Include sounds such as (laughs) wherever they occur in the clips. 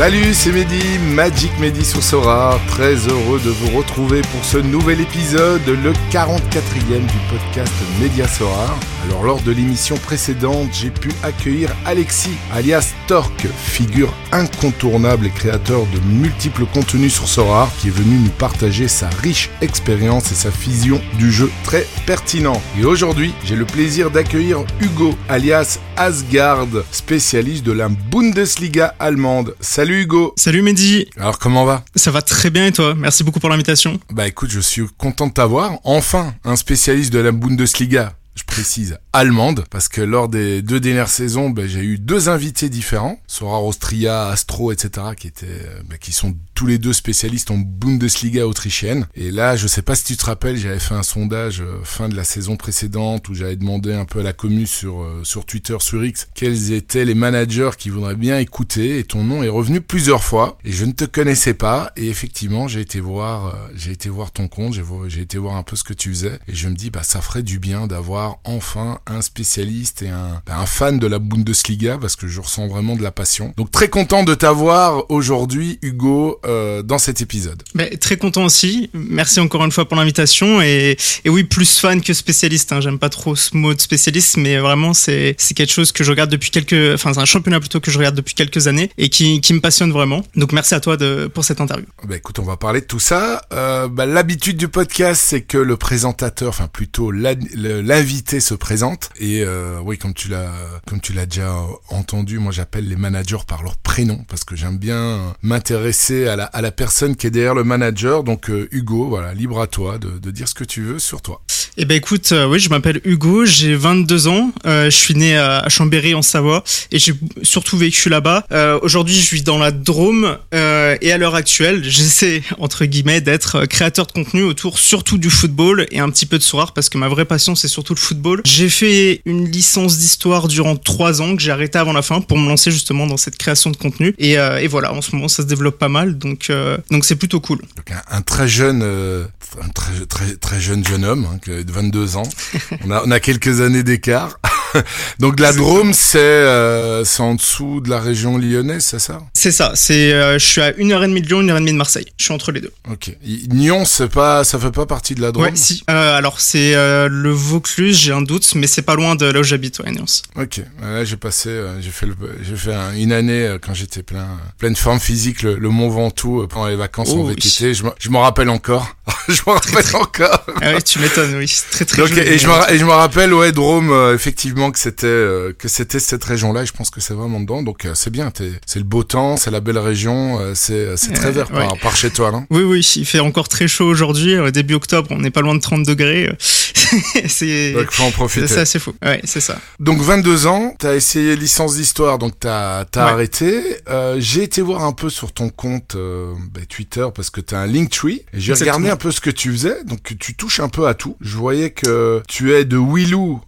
Salut, c'est Mehdi, Magic Mehdi sur Sora. Très heureux de vous retrouver pour ce nouvel épisode, le 44e du podcast Média Sora. Alors, lors de l'émission précédente, j'ai pu accueillir Alexis, alias Torque, figure incontournable et créateur de multiples contenus sur Sora, qui est venu nous partager sa riche expérience et sa vision du jeu très pertinent. Et aujourd'hui, j'ai le plaisir d'accueillir Hugo, alias Asgard, spécialiste de la Bundesliga allemande. Salut Salut Hugo. Salut Mehdi. Alors comment va? Ça va très bien et toi? Merci beaucoup pour l'invitation. Bah écoute, je suis content de t'avoir. Enfin, un spécialiste de la Bundesliga je précise allemande, parce que lors des deux dernières saisons, ben, j'ai eu deux invités différents, Sora Austria, Astro, etc., qui étaient, ben, qui sont tous les deux spécialistes en Bundesliga autrichienne. Et là, je sais pas si tu te rappelles, j'avais fait un sondage euh, fin de la saison précédente où j'avais demandé un peu à la commune sur euh, sur Twitter, sur X, quels étaient les managers qui voudraient bien écouter. Et ton nom est revenu plusieurs fois. Et je ne te connaissais pas. Et effectivement, j'ai été voir, j'ai été voir ton compte, j'ai été voir un peu ce que tu faisais. Et je me dis, bah ça ferait du bien d'avoir enfin un spécialiste et un, un, fan de la Bundesliga parce que je ressens vraiment de la passion. Donc très content de t'avoir aujourd'hui, Hugo, euh, dans cet épisode. Bah, très content aussi. Merci encore une fois pour l'invitation et, et, oui, plus fan que spécialiste. Hein. J'aime pas trop ce mot de spécialiste, mais vraiment c'est quelque chose que je regarde depuis quelques, enfin c'est un championnat plutôt que je regarde depuis quelques années et qui, qui me passionne vraiment. Donc merci à toi de pour cette interview. Bah écoute, on va parler de tout ça. Euh, bah, L'habitude du podcast, c'est que le présentateur, enfin plutôt l'invité se présente et euh, oui comme tu l'as comme tu l'as déjà entendu moi j'appelle les managers par leur prénom parce que j'aime bien m'intéresser à la, personne qui est derrière le manager. Donc euh, Hugo voilà libre à toi de, dire ce que tu veux sur toi eh ben écoute euh, oui je m'appelle Hugo j'ai 22 ans je suis né à, Chambéry en Savoie et j'ai surtout vécu là-bas aujourd'hui je vis dans la Drôme et à l'heure actuelle (laughs) j'essaie entre guillemets d'être créateur de contenu autour surtout du football et un petit peu de soir parce que ma vraie passion c'est surtout le football. J'ai fait une licence d'histoire durant trois ans que j'ai arrêté avant la fin pour me lancer justement dans cette création de contenu. Et, euh, et voilà, en ce moment, ça se développe pas mal, donc euh, donc c'est plutôt cool. Un, très jeune, euh, un très, très très jeune jeune homme, hein, 22 ans. on a on a quelques années d'écart. (laughs) Donc la Drôme, c'est euh, en dessous de la région lyonnaise, c'est ça? C'est ça. C'est euh, je suis à une heure et demie de Lyon, une heure et demie de Marseille. Je suis entre les deux. Ok. Nyon, c'est pas, ça fait pas partie de la Drôme? Ouais, si. Euh, alors c'est euh, le Vaucluse, j'ai un doute, mais c'est pas loin de là où j'habite, ouais, Nyons. Ok. Là, j'ai passé, j'ai fait, j'ai fait une année quand j'étais plein, pleine forme physique, le, Mont Ventoux pendant les vacances en oh, VTT. Oui. Je m'en rappelle encore. (laughs) je m'en rappelle encore. ah oui, tu m'étonnes, oui. Très très. Donc, et, et je me rappelle, ouais, Drôme, effectivement que c'était euh, que c'était cette région-là. Et je pense que c'est vraiment dedans. Donc euh, c'est bien. C'est le beau temps, c'est la belle région. Euh, c'est c'est très vert par, chez toi, non Oui, oui. Il fait encore très chaud aujourd'hui. début octobre, on n'est pas loin de 30 degrés. (laughs) c'est faut en profiter. C'est assez fou. Ouais, c'est ça. Donc 22 ans, t'as essayé licence d'histoire, donc t'as as arrêté. J'ai été voir un peu sur ton compte bah, Twitter parce que t'as un Linktree. Et j'ai regardé un peu ce que tu faisais. Donc tu touches un peu à tout. Je voyais que tu es de Willou,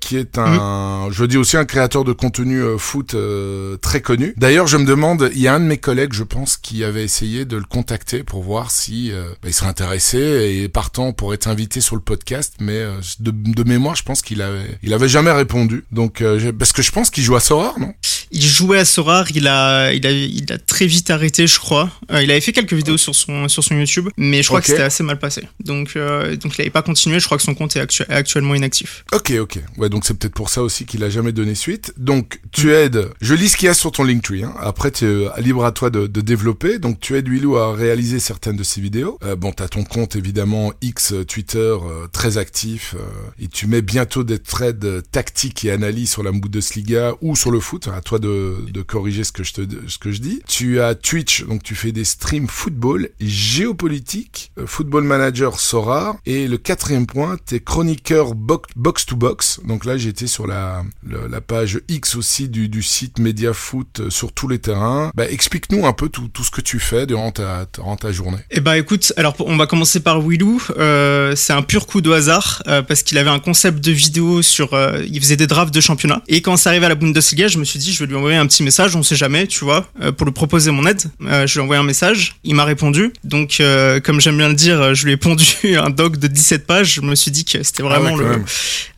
qui est un Mhm. je dis aussi un créateur de contenu euh, foot euh, très connu. D'ailleurs, je me demande, il y a un de mes collègues, je pense, qui avait essayé de le contacter pour voir si euh, bah, il serait intéressé et partant pour être invité sur le podcast, mais de, mémoire, je pense qu'il avait, il avait jamais répondu. Donc, parce que je pense qu'il joue à Sorare, non? Il jouait à Sorare, il a, il a, il a très vite arrêté, je crois. Euh, il avait fait quelques vidéos sur son, sur son YouTube, mais je crois que c'était assez mal passé. Donc, euh, donc il n'avait pas continué. Je crois que son compte est, actuellement inactif. Ok, ok. Ouais, donc c'est peut-être pour ça aussi qu'il a jamais donné suite. Donc, tu aides. Je lis ce qu'il y a sur ton Linktree. Hein. Après, tu es euh, libre à toi de, de, développer. Donc, tu aides Willou à réaliser certaines de ses vidéos. Euh, bon, t'as ton compte évidemment X Twitter très actif et tu mets bientôt des threads tactiques et analyses sur la Bundesliga ou sur le foot. À toi de, corriger ce que je te ce que je dis. Tu as Twitch, donc tu fais des streams football, géopolitique, euh, football manager Sora, et le quatrième point, t'es chroniqueur box, to box. Donc là, j'étais sur la, la, page X aussi du, du site Media Foot euh, sur tous les terrains. Bah, explique-nous un peu tout, tout ce que tu fais durant ta, durant ta journée. Eh bah écoute, alors on va commencer par Willou. Euh, c'est un pur coup de hasard parce qu'il avait un concept de vidéo sur, il faisait des drafts de championnat. Et quand ça arrive à la Bundesliga, je me suis dit, je vais ai envoyé un petit message, on sait jamais, tu vois, euh, pour lui proposer mon aide. Euh, je lui ai envoyé un message, il m'a répondu. Donc, euh, comme j'aime bien le dire, je lui ai pondu (laughs) un doc de 17 pages. Je me suis dit que c'était vraiment Ah ouais, le.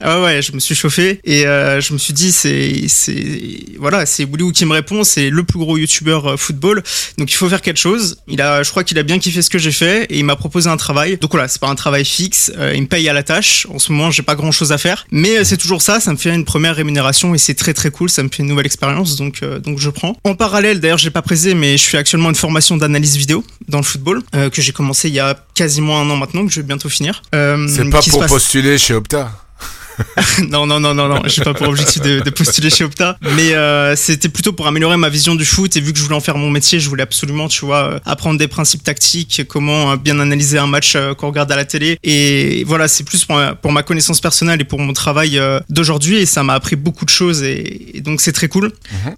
Ah ouais, je me suis chauffé et euh, je me suis dit c'est voilà c'est Willy qui me répond, c'est le plus gros youtubeur football, donc il faut faire quelque chose. Il a, je crois qu'il a bien kiffé ce que j'ai fait et il m'a proposé un travail. Donc voilà, c'est pas un travail fixe, il me paye à la tâche. En ce moment, j'ai pas grand chose à faire, mais c'est toujours ça, ça me fait une première rémunération et c'est très très cool, ça me fait une nouvelle expérience, donc euh, donc je prends. En parallèle, d'ailleurs, j'ai pas précisé, mais je suis actuellement une formation d'analyse vidéo dans le football euh, que j'ai commencé il y a quasiment un an maintenant, que je vais bientôt finir. Euh, C'est pas pour passe- postuler chez Opta. (laughs) non, non, non, non, non, j'ai pas pour objectif de, de postuler chez Opta, mais euh, c'était plutôt pour améliorer ma vision du foot et vu que je voulais en faire mon métier, je voulais absolument, tu vois, euh, apprendre des principes tactiques, comment euh, bien analyser un match qu'on regarde à la télé et voilà, c'est plus pour ma, pour ma connaissance personnelle et pour mon travail d'aujourd'hui et ça m'a appris beaucoup de choses et, et donc c'est très cool.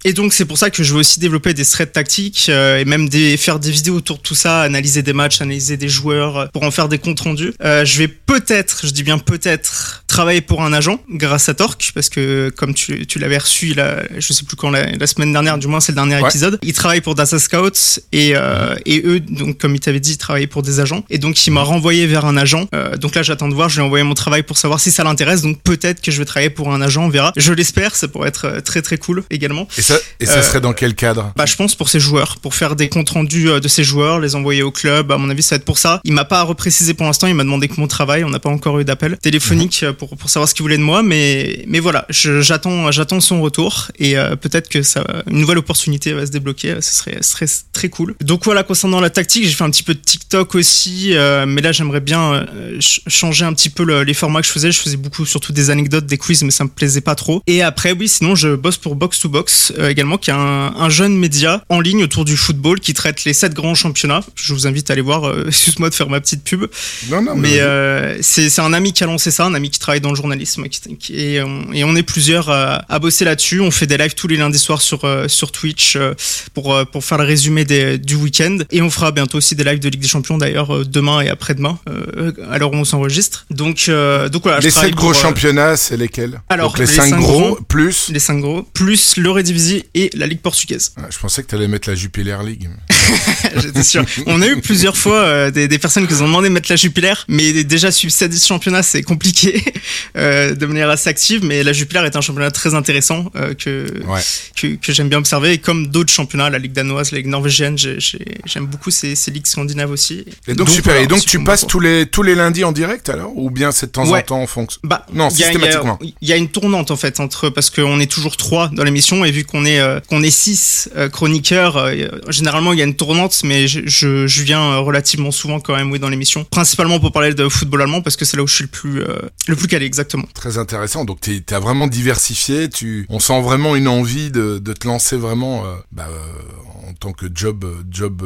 Et donc c'est pour ça que je veux aussi développer des threads tactiques et même des, faire des vidéos autour de tout ça, analyser des matchs, analyser des joueurs pour en faire des comptes rendus. Euh, je vais peut-être, je dis bien peut-être, travailler pour un agent grâce à Torque parce que comme tu, tu l'avais reçu là, je sais plus quand la, la semaine dernière, du moins c'est le dernier Ouais. épisode. Il travaille pour Data Scouts et euh, et eux donc comme il t'avait dit, ils travaillaient pour des agents et donc il m'a renvoyé vers un agent. Euh, donc là j'attends de voir, je lui ai envoyé mon travail pour savoir si ça l'intéresse. Donc peut-être que je vais travailler pour un agent, on verra. Je l'espère, ça pourrait être euh, très très cool également. Et ça, et ça serait dans quel cadre? Bah, je pense pour ses joueurs, pour faire des comptes rendus de ses joueurs, les envoyer au club. À mon avis, ça va être pour ça. Il m'a pas reprécisé pour l'instant. Il m'a demandé que mon travail. On n'a pas encore eu d'appel téléphonique euh, pour pour savoir ce qu'il voulait de moi. Mais mais voilà, j'attends j'attends son retour et euh, peut-être que ça une nouvelle opportunité va se débloquer. Ce serait ce serait très cool. Donc voilà, concernant la tactique, j'ai fait un petit peu de TikTok aussi, euh, mais là j'aimerais bien euh, ch- changer un petit peu le- les formats que je faisais. Je faisais beaucoup surtout des anecdotes, des quiz, mais ça me plaisait pas trop. Et après, oui, sinon je bosse pour Box to Box euh, également, qui est un, un jeune média en ligne autour du football qui traite les sept grands championnats. Je vous invite à aller voir. (laughs) Excuse-moi de faire ma petite pub, Non, non, mais c'est c'est un ami qui a lancé ça, un ami qui travaille dans le journalisme, qui, qui- et, on, et on est plusieurs à, à bosser là-dessus. On fait des lives tous les lundis soirs sur euh, sur Twitch euh, pour euh, pour faire le résumé des, du week-end. Et on fera bientôt aussi des lives de Ligue des Champions d'ailleurs euh, demain et après-demain, euh, à l'heure où on s'enregistre. Donc euh, donc voilà. les travaille sept gros pour, euh, championnats, c'est lesquels? Alors, Donc les, les cinq, cinq gros, grands. plus. les cinq gros, plus et la Ligue portugaise. Ah, je pensais que t'allais mettre la Jupiler League. (laughs) (laughs) J'étais sûr. On a eu plusieurs fois euh, des, des personnes qui nous ont demandé de mettre la Jupiler, mais déjà suivre 7 championnats c'est compliqué (laughs) euh, de manière assez active, mais la Jupiler est un championnat très intéressant euh, que, Ouais. que, que j'aime bien observer, et comme d'autres championnats, la Ligue danoise, la Ligue norvégienne, j'ai- j'ai- j'aime beaucoup ces, ces ligues scandinaves aussi. Et donc, super. et donc tu passes tous les tous les lundis en direct alors? Ou bien c'est de temps en temps en fonction? Bah, Non, il y systématiquement. Il y, a une tournante en fait entre parce qu'on est toujours trois dans l'émission et vu qu'on est qu'on est six chroniqueurs, généralement il y a une tournante, mais je, je, je viens euh, relativement souvent quand même oui dans l'émission, principalement pour parler de football allemand parce que c'est là où je suis le plus euh, le plus calé exactement. Très intéressant. Donc t'es t'as vraiment diversifié. Tu, on sent vraiment une envie de, de te lancer vraiment euh, bah, euh, en tant que job job.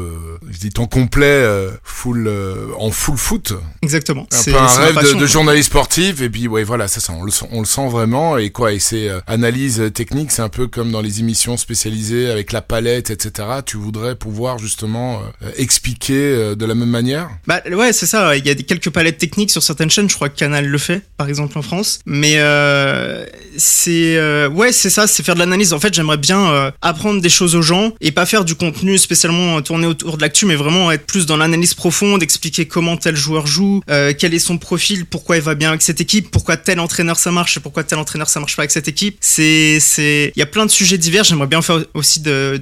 je dis temps complet, full en full foot. Exactement. Un C'est peu un rêve de, passion, de quoi. journaliste sportif. Et puis ouais voilà, c'est ça. On le sent, on le sent vraiment. Et quoi Et c'est analyse technique. C'est un peu comme dans les émissions spécialisées avec la palette, etc. Tu voudrais pouvoir justement euh, expliquer euh, de la même manière. Bah ouais, c'est ça. Il y a quelques palettes techniques sur certaines chaînes. Je crois que Canal le fait, par exemple en France. Mais euh, c'est ouais, c'est ça. C'est faire de l'analyse. En fait, j'aimerais bien apprendre des choses aux gens et pas faire du contenu spécialement tourné autour de l'actu, mais vraiment être plus dans l'analyse profonde, expliquer comment tel joueur joue, quel est son profil, pourquoi il va bien avec cette équipe, pourquoi tel entraîneur ça marche et pourquoi tel entraîneur ça marche pas avec cette équipe. C'est c'est il y a plein de sujets divers. J'aimerais bien faire aussi de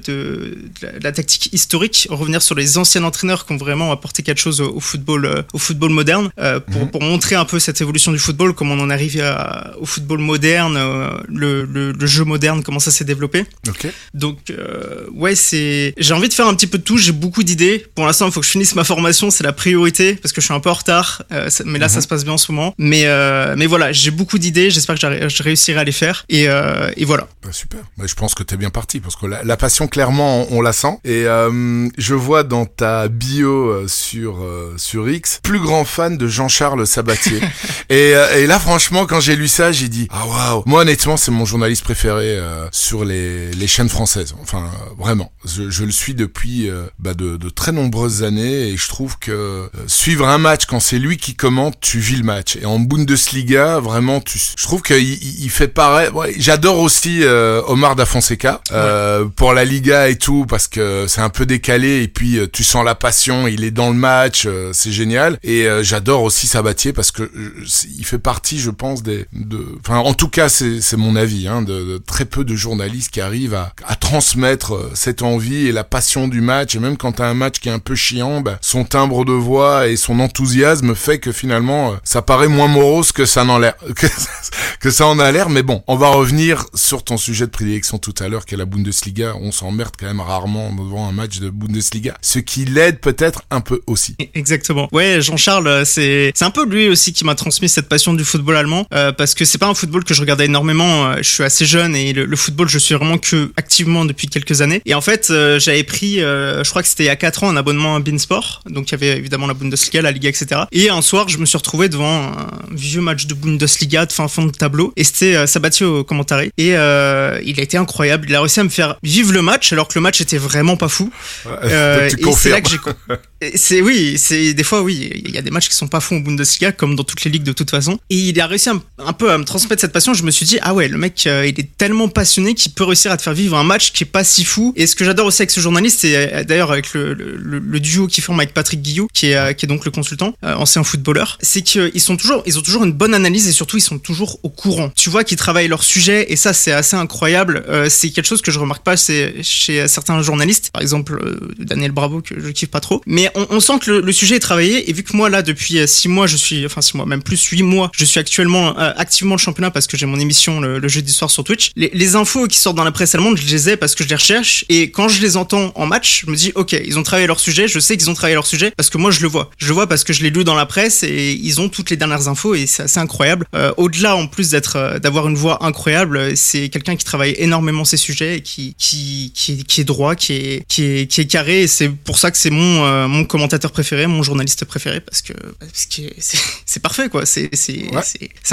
la tactique historique, revenir sur les anciens entraîneurs qui ont vraiment apporté quelque chose au, football euh, au football moderne euh, pour, Mhm. pour montrer un peu cette évolution du football, comment on en arrive à, au football moderne, euh, le, le, le jeu moderne, comment ça s'est développé. Donc euh, ouais, c'est j'ai envie de faire un petit peu de tout, j'ai beaucoup d'idées. Pour l'instant, il faut que je finisse ma formation, c'est la priorité parce que je suis un peu en retard, euh, mais là ça Mhm. se passe bien en ce moment. Mais euh, mais voilà, j'ai beaucoup d'idées, j'espère que je réussirai à les faire et et voilà. Bah, super. Bah, je pense que t'es bien parti parce que la, la passion clairement on, on la sent et euh, je vois dans ta bio euh, sur euh, sur X plus grand fan de Jean-Charles Sabatier (laughs) et, euh, et là, franchement, quand j'ai lu ça, j'ai dit, ah waouh. Moi, honnêtement, c'est mon journaliste préféré euh, sur les, les chaînes françaises. Enfin, euh, vraiment. Je, je, le suis depuis euh, bah, de, de, très nombreuses années et je trouve que suivre un match quand c'est lui qui commente, tu vis le match. Et en Bundesliga, vraiment, tu, je trouve qu'il il fait pareil. Ouais, J'adore aussi Omar da Fonseca pour la Liga et tout parce que c'est un peu décalé et puis tu sens la passion. Il est dans le match, c'est génial. Et j'adore aussi Sabatier parce que il fait partie, je pense, des, de, enfin, en tout cas, c'est mon avis, hein, de, de, très peu de journalistes qui arrivent à, à, transmettre euh, cette envie et la passion du match. Et même quand t'as un match qui est un peu chiant, bah, son timbre de voix et son enthousiasme fait que finalement, euh, ça paraît moins morose que ça n'en l'air, (laughs) que, que ça en a l'air. Mais bon, on va revenir sur ton sujet de prédilection tout à l'heure, qui est la Bundesliga. On s'emmerde quand même rarement devant un match de Bundesliga, ce qui l'aide peut-être un peu aussi. Exactement. Ouais, Jean-Charles, c'est c'est un peu lui aussi qui m'a transmis cette passion du football allemand euh, parce que c'est pas un football que je regardais énormément. Euh, je suis assez jeune et le, football, je suis vraiment que activement depuis quelques années. Et en fait, euh, j'avais pris, je crois que c'était il y a 4 ans, un abonnement à Beansport. Donc il y avait évidemment la Bundesliga, la Liga, etc. Et un soir, je me suis retrouvé devant un vieux match de Bundesliga de fin fond de tableau. Et c'était Sabatier au commentaire. Et il a été incroyable. Il a réussi à me faire vivre le match alors que le match était vraiment pas fou. Et c'est là que j'ai (laughs) c'est oui, c'est des fois oui, il y a des matchs qui sont pas fous au Bundesliga comme dans toutes les ligues de toute façon. Et il a réussi un, peu à me transmettre cette passion. Je me suis dit ah ouais, le mec euh, il est tellement passionné qu'il peut réussir à te faire vivre un match qui est pas si fou. Et ce que j'adore aussi avec ce journaliste, c'est euh, d'ailleurs avec le, duo qui forme avec Patrick Guillou, qui est euh, donc le consultant, ancien footballeur, c'est qu'ils sont toujours ils ont toujours une bonne analyse et surtout ils sont toujours au courant. Tu vois qu'ils travaillent leur sujet et ça c'est assez incroyable. c'est quelque chose que je remarque pas c'est chez certains journalistes, par exemple Daniel Bravo que je kiffe pas trop, mais on, sent que le, sujet est travaillé et vu que moi là depuis 6 euh, mois je suis enfin 6 mois même plus 8 mois je suis actuellement euh, activement le championnat parce que j'ai mon émission le, le, jeudi soir sur Twitch les, infos qui sortent dans la presse allemande je les ai parce que je les recherche et quand je les entends en match je me dis ok ils ont travaillé leur sujet je sais qu'ils ont travaillé leur sujet parce que moi je le vois. Je le vois parce que je l'ai lu dans la presse et ils ont toutes les dernières infos et c'est incroyable. Euh, au-delà en plus d'être d'avoir une voix incroyable c'est quelqu'un qui travaille énormément ses sujets et qui qui qui, qui est droit qui est qui est qui est carré et c'est pour ça que c'est mon mon commentateur préféré, mon journaliste préféré, parce que c'est parfait, quoi. C'est c'est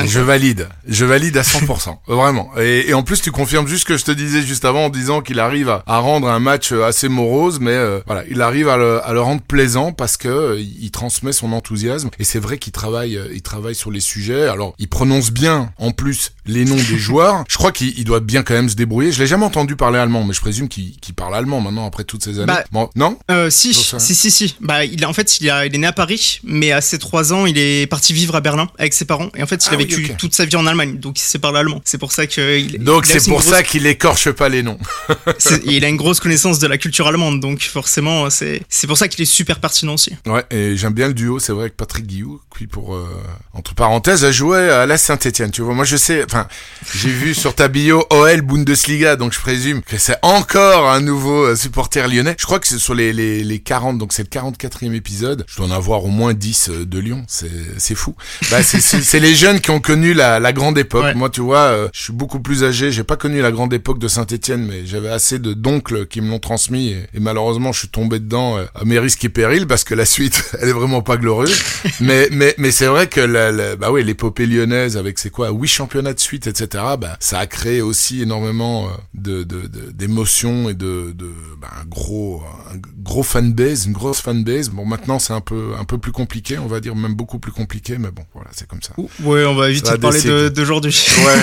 Je valide, je valide à 100%, (laughs) vraiment. Et, en plus, tu confirmes juste ce que je te disais juste avant en disant qu'il arrive à, rendre un match assez morose, mais euh, voilà, il arrive à le, à le, rendre plaisant parce que euh, il transmet son enthousiasme. Et c'est vrai qu'il travaille, euh, il travaille sur les sujets. Alors, il prononce bien, en plus, les noms des (laughs) joueurs. Je crois qu'il doit bien quand même se débrouiller. Je l'ai jamais entendu parler allemand, mais je présume qu'il parle allemand maintenant après toutes ces années. Bah, bon, non? euh, si, si, si, si. Bah, il en fait, il, a, il est né à Paris, mais à ses trois ans, il est parti vivre à Berlin avec ses parents. Et en fait, il a ah vécu toute sa vie en Allemagne, donc il sait parler allemand. C'est pour ça que. donc c'est pour ça qu'il écorche pas les noms. (laughs) (laughs) il a une grosse connaissance de la culture allemande, donc forcément, c'est pour ça qu'il est super pertinent aussi. Ouais, et j'aime bien le duo, c'est vrai, avec Patrick Guillou, qui pour euh, entre parenthèses a joué à la Saint-Étienne. Tu vois, moi je sais, enfin, j'ai vu sur ta bio OL Bundesliga, donc je présume que c'est encore un nouveau euh, supporter lyonnais. Je crois que c'est sur les, les, les 40, donc c'est le 44e épisode. Je dois en avoir au moins 10 euh, de Lyon. C'est, c'est fou. Bah, c'est, les jeunes qui ont connu la, la grande époque. Moi, tu vois, euh, je suis beaucoup plus âgé. J'ai pas connu la grande époque de Saint-Etienne, mais j'avais assez de d'oncles qui me l'ont transmis. Et, malheureusement, je suis tombé dedans à mes risques et périls parce que la suite, (laughs) elle est vraiment pas glorieuse. mais, mais, mais c'est vrai que la, bah oui, l'épopée lyonnaise avec c'est quoi, huit championnats de suite, etc. Bah, ça a créé aussi énormément euh, de, d'émotions et de, de bah, un gros, un gros fanbase, une grosse fanbase. Bon, maintenant c'est un peu, un peu plus compliqué, on va dire même beaucoup plus compliqué, mais bon, voilà, c'est comme ça. Ouais, on va éviter de parler d'aujourd'hui. (laughs) Ouais,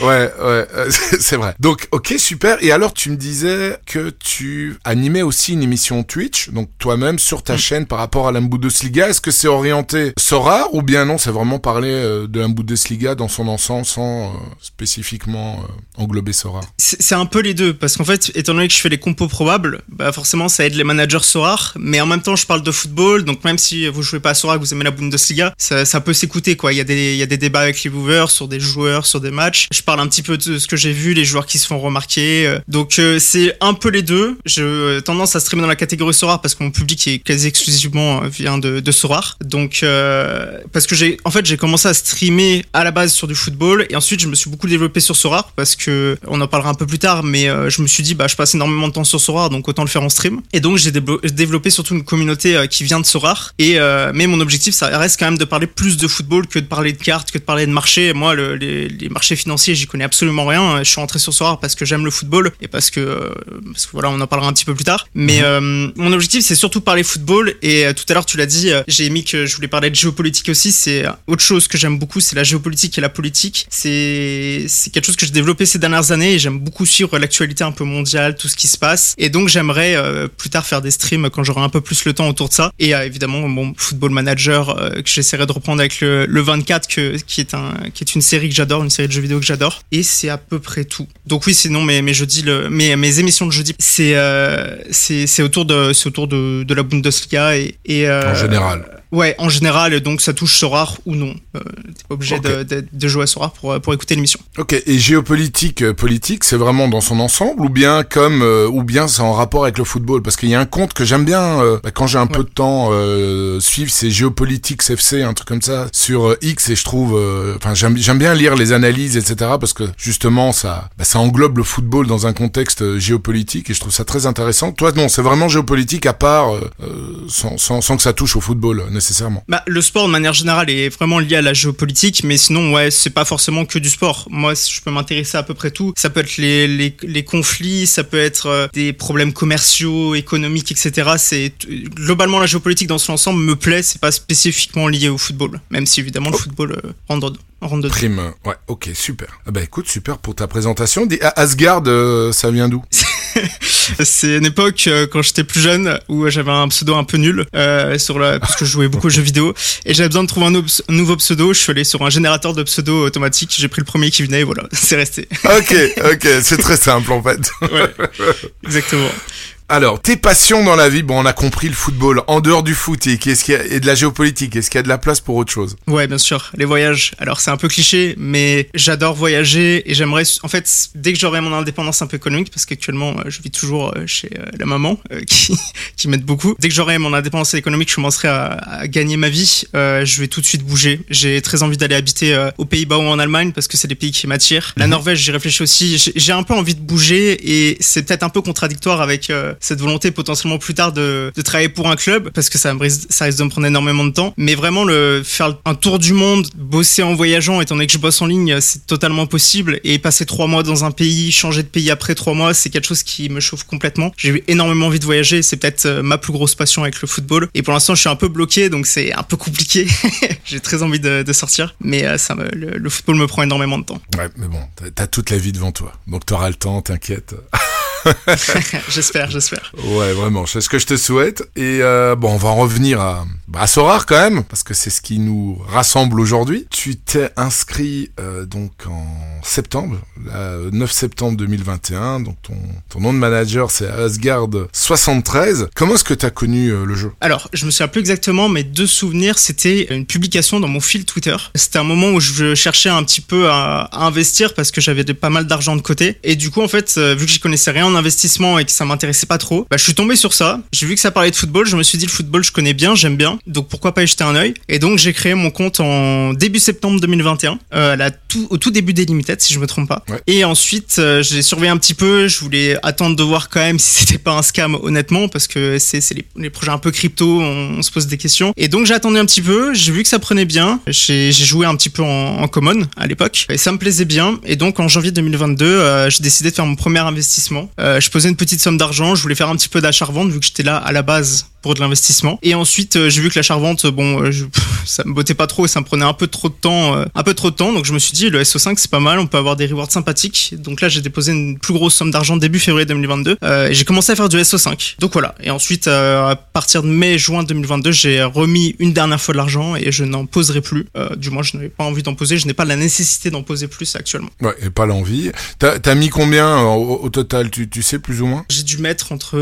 (laughs) ouais, ouais, euh, (laughs) c'est vrai. Donc, ok, super. Et alors, tu me disais que tu animais aussi une émission Twitch, donc toi-même sur ta mm. chaîne par rapport à la Bundesliga. Est-ce que c'est orienté Sora ou bien non, c'est vraiment parler euh, de la Bundesliga dans son ensemble sans spécifiquement englober Sora? C'est un peu les deux, parce qu'en fait, étant donné que je fais les compos probables, bah forcément ça aide les managers Sora, mais en même temps je parle de football, donc même si vous jouez pas à Sora, que vous aimez la Bundesliga, ça, peut s'écouter quoi. Il y, a des, y a des débats avec les viewers sur des joueurs, sur des matchs. Je parle un petit peu de ce que j'ai vu, les joueurs qui se font remarquer. Euh. Donc euh, c'est un peu les deux. J'ai euh, tendance à streamer dans la catégorie Sora parce que mon public est quasi exclusivement vient de, de Sora. Donc parce que j'ai en fait j'ai commencé à streamer à la base sur du football et ensuite je me suis beaucoup développé sur Sora parce que on en parlera un peu plus tard, mais je me suis dit bah je passe énormément de temps sur Sora donc autant le faire en stream. Et donc j'ai développé surtout une communauté euh, qui vient de Sorar. Et euh, mais mon objectif, ça reste quand même de parler plus de football que de parler de cartes, que de parler de marché. Moi, le, les, les, marchés financiers, j'y connais absolument rien. Je suis rentré sur Sorar parce que j'aime le football et parce que, euh, parce que voilà, on en parlera un petit peu plus tard. Mais mmh. mon objectif, c'est surtout parler football. Et tout à l'heure, tu l'as dit, j'ai mis que je voulais parler de géopolitique aussi. C'est autre chose que j'aime beaucoup, c'est la géopolitique et la politique. C'est c'est quelque chose que j'ai développé ces dernières années et j'aime beaucoup suivre l'actualité un peu mondiale, tout ce qui se passe. Et donc j'aimerais euh, plus tard faire des streams quand j'aurai un peu plus le temps autour de ça. Et euh, évidemment mon Football Manager euh, que j'essaierai de reprendre avec le, le 24 que, qui est une série que j'adore, une série de jeux vidéo que j'adore. Et c'est à peu près tout. Donc oui sinon mes mes jeudis le mes mes émissions de jeudi c'est c'est c'est autour de autour de la Bundesliga et en général. Ouais, en général, donc ça touche Sorar ou non. Euh, T'es pas obligé okay. de, de, de, jouer à Sorar pour, pour écouter l'émission. Ok, et géopolitique, euh, politique, c'est vraiment dans son ensemble ou bien comme euh, ou bien c'est en rapport avec le football? Parce qu'il y a un compte que j'aime bien euh, bah, quand j'ai un ouais. peu de temps euh, suivre, c'est géopolitique FC, un truc comme ça sur X et je trouve, enfin j'aime j'aime bien lire les analyses, etc. Parce que justement ça bah, ça englobe le football dans un contexte géopolitique et je trouve ça très intéressant. Toi non, c'est vraiment géopolitique à part sans, sans, sans que ça touche au football nécessairement. Bah, le sport de manière générale est vraiment lié à la géopolitique, mais sinon ouais, c'est pas forcément que du sport. Moi, je peux m'intéresser à peu près tout. Ça peut être les, les, les conflits, ça peut être euh, des problèmes commerciaux, économiques, etc. C'est globalement la géopolitique dans son ensemble me plaît. C'est pas spécifiquement lié au football, même si évidemment oh. le football euh, rentre dedans. Prime, ouais, ok, super. Ah bah écoute, super pour ta présentation. Asgard, euh, ça vient d'où? (laughs) (laughs) C'est une époque euh, quand j'étais plus jeune où j'avais un pseudo un peu nul euh, sur la parce que je jouais beaucoup aux jeux vidéo et j'avais besoin de trouver un, un, nouveau pseudo. Je suis allé sur un générateur de pseudo automatique. J'ai pris le premier qui venait. Et voilà, (laughs) c'est resté. Ok, ok, c'est très simple en fait. ouais, exactement. Alors, tes passions dans la vie, bon, on a compris le football. En dehors du foot, et, qu'est-ce qu'il y a, et de la géopolitique, est-ce qu'il y a de la place pour autre chose? Ouais, bien sûr. Les voyages. Alors, c'est un peu cliché, mais j'adore voyager et j'aimerais, en fait, dès que j'aurai mon indépendance un peu économique, parce qu'actuellement, je vis toujours chez la maman, euh, (laughs) qui, qui m'aide beaucoup. Dès que j'aurai mon indépendance économique, je commencerai à, à, gagner ma vie. Euh, je vais tout de suite bouger. J'ai très envie d'aller habiter euh, aux Pays-Bas ou en Allemagne parce que c'est des pays qui m'attirent. La Norvège, j'y réfléchis aussi. J'ai un peu envie de bouger et c'est peut-être un peu contradictoire avec cette volonté potentiellement plus tard de, de, travailler pour un club parce que ça, ça risque de me prendre énormément de temps. Mais vraiment, le faire un tour du monde, bosser en voyageant, étant donné que je bosse en ligne, c'est totalement possible. Et passer trois mois dans un pays, changer de pays après trois mois, c'est quelque chose qui me chauffe complètement. J'ai eu énormément envie de voyager. C'est peut-être ma plus grosse passion avec le football. Et pour l'instant, je suis un peu bloqué, donc c'est un peu compliqué. (laughs) J'ai très envie de, de, sortir, mais ça me, le, le, football me prend énormément de temps. Ouais, mais bon, t'as toute la vie devant toi, donc t'auras le temps, t'inquiète. (laughs) (laughs) j'espère, j'espère. Ouais, vraiment, c'est ce que je te souhaite. Et euh, bon, on va en revenir à, bah, à Sorar quand même, parce que c'est ce qui nous rassemble aujourd'hui. Tu t'es inscrit euh, donc en septembre, le 9 septembre 2021. Donc ton, ton nom de manager c'est Asgard 73. Comment est-ce que tu as connu euh, le jeu? Alors, je me souviens plus exactement, mais deux souvenirs, c'était une publication dans mon fil Twitter. C'était un moment où je cherchais un petit peu à, à investir parce que j'avais pas mal d'argent de côté. Et du coup, en fait, vu que j'y connaissais rien en investissement et que ça m'intéressait pas trop, bah, je suis tombé sur ça. J'ai vu que ça parlait de football. Je me suis dit, le football, je connais bien, j'aime bien. Donc pourquoi pas y jeter un œil? Et donc j'ai créé mon compte en début septembre 2021, euh, à la tout, au tout début des Limited, si je me trompe pas. Ouais. Et ensuite, euh, j'ai surveillé un petit peu. Je voulais attendre de voir quand même (laughs) si c'était pas un scam, honnêtement, parce que c'est les, les, projets un peu crypto, on, on, se pose des questions. Et donc j'ai attendu un petit peu. J'ai vu que ça prenait bien. J'ai joué un petit peu en, en common à l'époque et ça me plaisait bien. Et donc en janvier 2022, euh, j'ai décidé de faire mon premier investissement. Euh, je posais une petite somme d'argent. Je voulais faire un petit peu d'achat-revente vu que j'étais là à la base pour de l'investissement. Et ensuite, euh, j'ai vu que l'achat-revente, bon, euh, je, (laughs) ça me bottait pas trop et ça me prenait un peu trop de temps, euh, un peu trop de temps. Donc je me suis dit, le SO5 c'est pas mal, on peut avoir des rewards sympathiques. Donc là, j'ai déposé une plus grosse somme d'argent début février 2022 et j'ai commencé à faire du SO5. Donc voilà. Et ensuite, à partir de mai-juin 2022, j'ai remis une dernière fois de l'argent et je n'en poserai plus. du moins, je n'avais pas envie d'en poser. Je n'ai pas la nécessité d'en poser plus actuellement. Ouais, et pas l'envie. T'as as mis combien au, au, total? Tu, tu sais plus ou moins J'ai dû mettre entre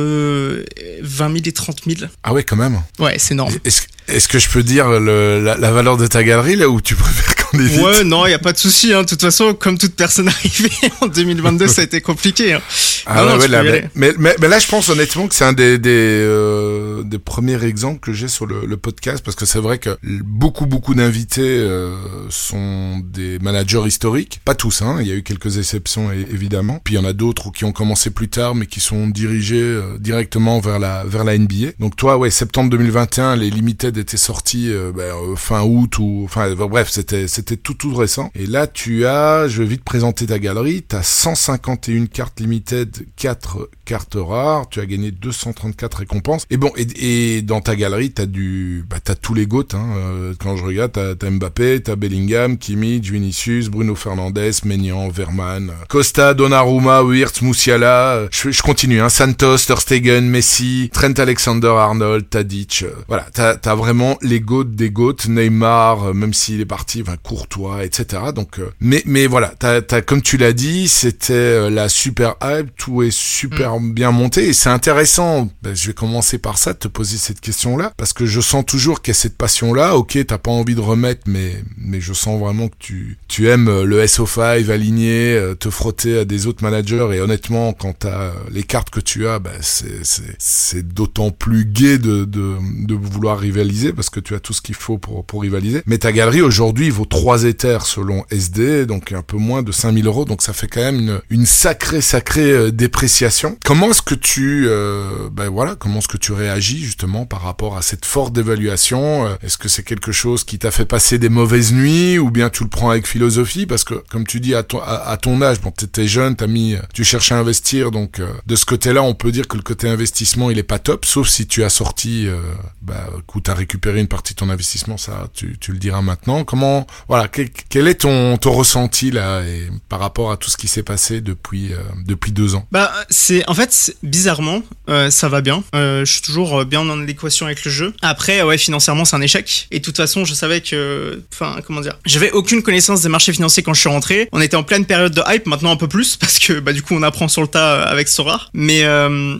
20 000 et 30 000. Ah ouais, quand même. Ouais, c'est énorme. Est-ce est que je peux dire le, la, la, valeur de ta galerie là ou tu préfères (laughs) qu'on on évite. Ouais, non, il y a pas de souci. Hein. De toute façon, comme toute personne (laughs) arrivée en 2022, ça a été compliqué. Hein. Ah Non, non, ouais, là, mais, mais, mais- mais là, je pense honnêtement que c'est un des, des, euh, des premiers exemples que j'ai sur le, le podcast parce que c'est vrai que beaucoup, beaucoup d'invités euh, sont des managers historiques. Pas tous, hein. Il y a eu quelques exceptions évidemment. Puis il y en a d'autres qui ont commencé plus tard mais qui sont dirigés euh, directement vers la, vers la NBA. Donc toi, ouais, septembre 2021, les Limited étaient sortis euh, ben, euh, fin août ou, enfin, bref, c'était, c'était tout, tout récent. Et là, tu as, je vais vite présenter ta galerie. T'as 151 cartes limited, 4 cartes rares. Tu as gagné 234 récompenses. Et bon, et, et dans ta galerie, t'as du, bah, t'as tous les goats, hein. Euh, Quand je regarde, t'as, t'as Mbappé, t'as Bellingham, Kimmich, Vinicius, Bruno Fernandes, Maignan, Verman, Costa, Donnarumma, Wirtz, Musiala. Je, je continue, hein. Santos, Ter Messi, Trent Alexander-Arnold, Tadic. voilà, t'as, t'as vraiment les goats des goats. Neymar, euh, même s'il est parti, enfin, Courtois, etc. Donc, euh, mais, mais voilà, t'as, t'as, comme tu l'as dit, c'était euh, la super hype, tout est super bien monté et c'est intéressant. Ben, je vais commencer par ça, te poser cette question-là, parce que je sens toujours qu'il y a cette passion-là. Ok, t'as pas envie de remettre, mais, mais je sens vraiment que tu, tu aimes le SO5, aligner, euh, te frotter à des autres managers et honnêtement, quand t'as les cartes que tu as, ben, c'est, c'est, c'est d'autant plus gai de, de, de vouloir rivaliser parce que tu as tout ce qu'il faut pour, pour rivaliser. Mais ta galerie aujourd'hui vaut 3 éthers selon SD, donc un peu moins de 5000 euros, donc ça fait quand même une, une sacrée, sacrée euh, dépréciation. Comment est-ce que tu, euh, ben voilà, comment est-ce que tu réagis justement par rapport à cette forte dévaluation? Euh, Est-ce que c'est quelque chose qui t'a fait passer des mauvaises nuits ou bien tu le prends avec philosophie? Parce que comme tu dis à ton, à, à ton âge, bon, t'étais jeune, t'as mis, tu cherchais à investir, donc euh, de ce côté-là, on peut dire que le côté investissement, il est pas top, sauf si tu as sorti, euh, bah, ou t'as récupéré une partie de ton investissement, ça, tu, le diras maintenant. Comment, voilà, quel, est ton, ton ressenti là, et par rapport à tout ce qui s'est passé depuis, euh, depuis deux ans? Bah, c'est en fait bizarrement, euh, ça va bien. Euh, je suis toujours bien dans l'équation avec le jeu. Après, ouais, financièrement, c'est un échec. Et de toute façon, je savais que, enfin, comment dire, j'avais aucune connaissance des marchés financiers quand je suis rentré. On était en pleine période de hype, maintenant un peu plus (laughs) parce que bah du coup on apprend sur le tas avec Sora. Mais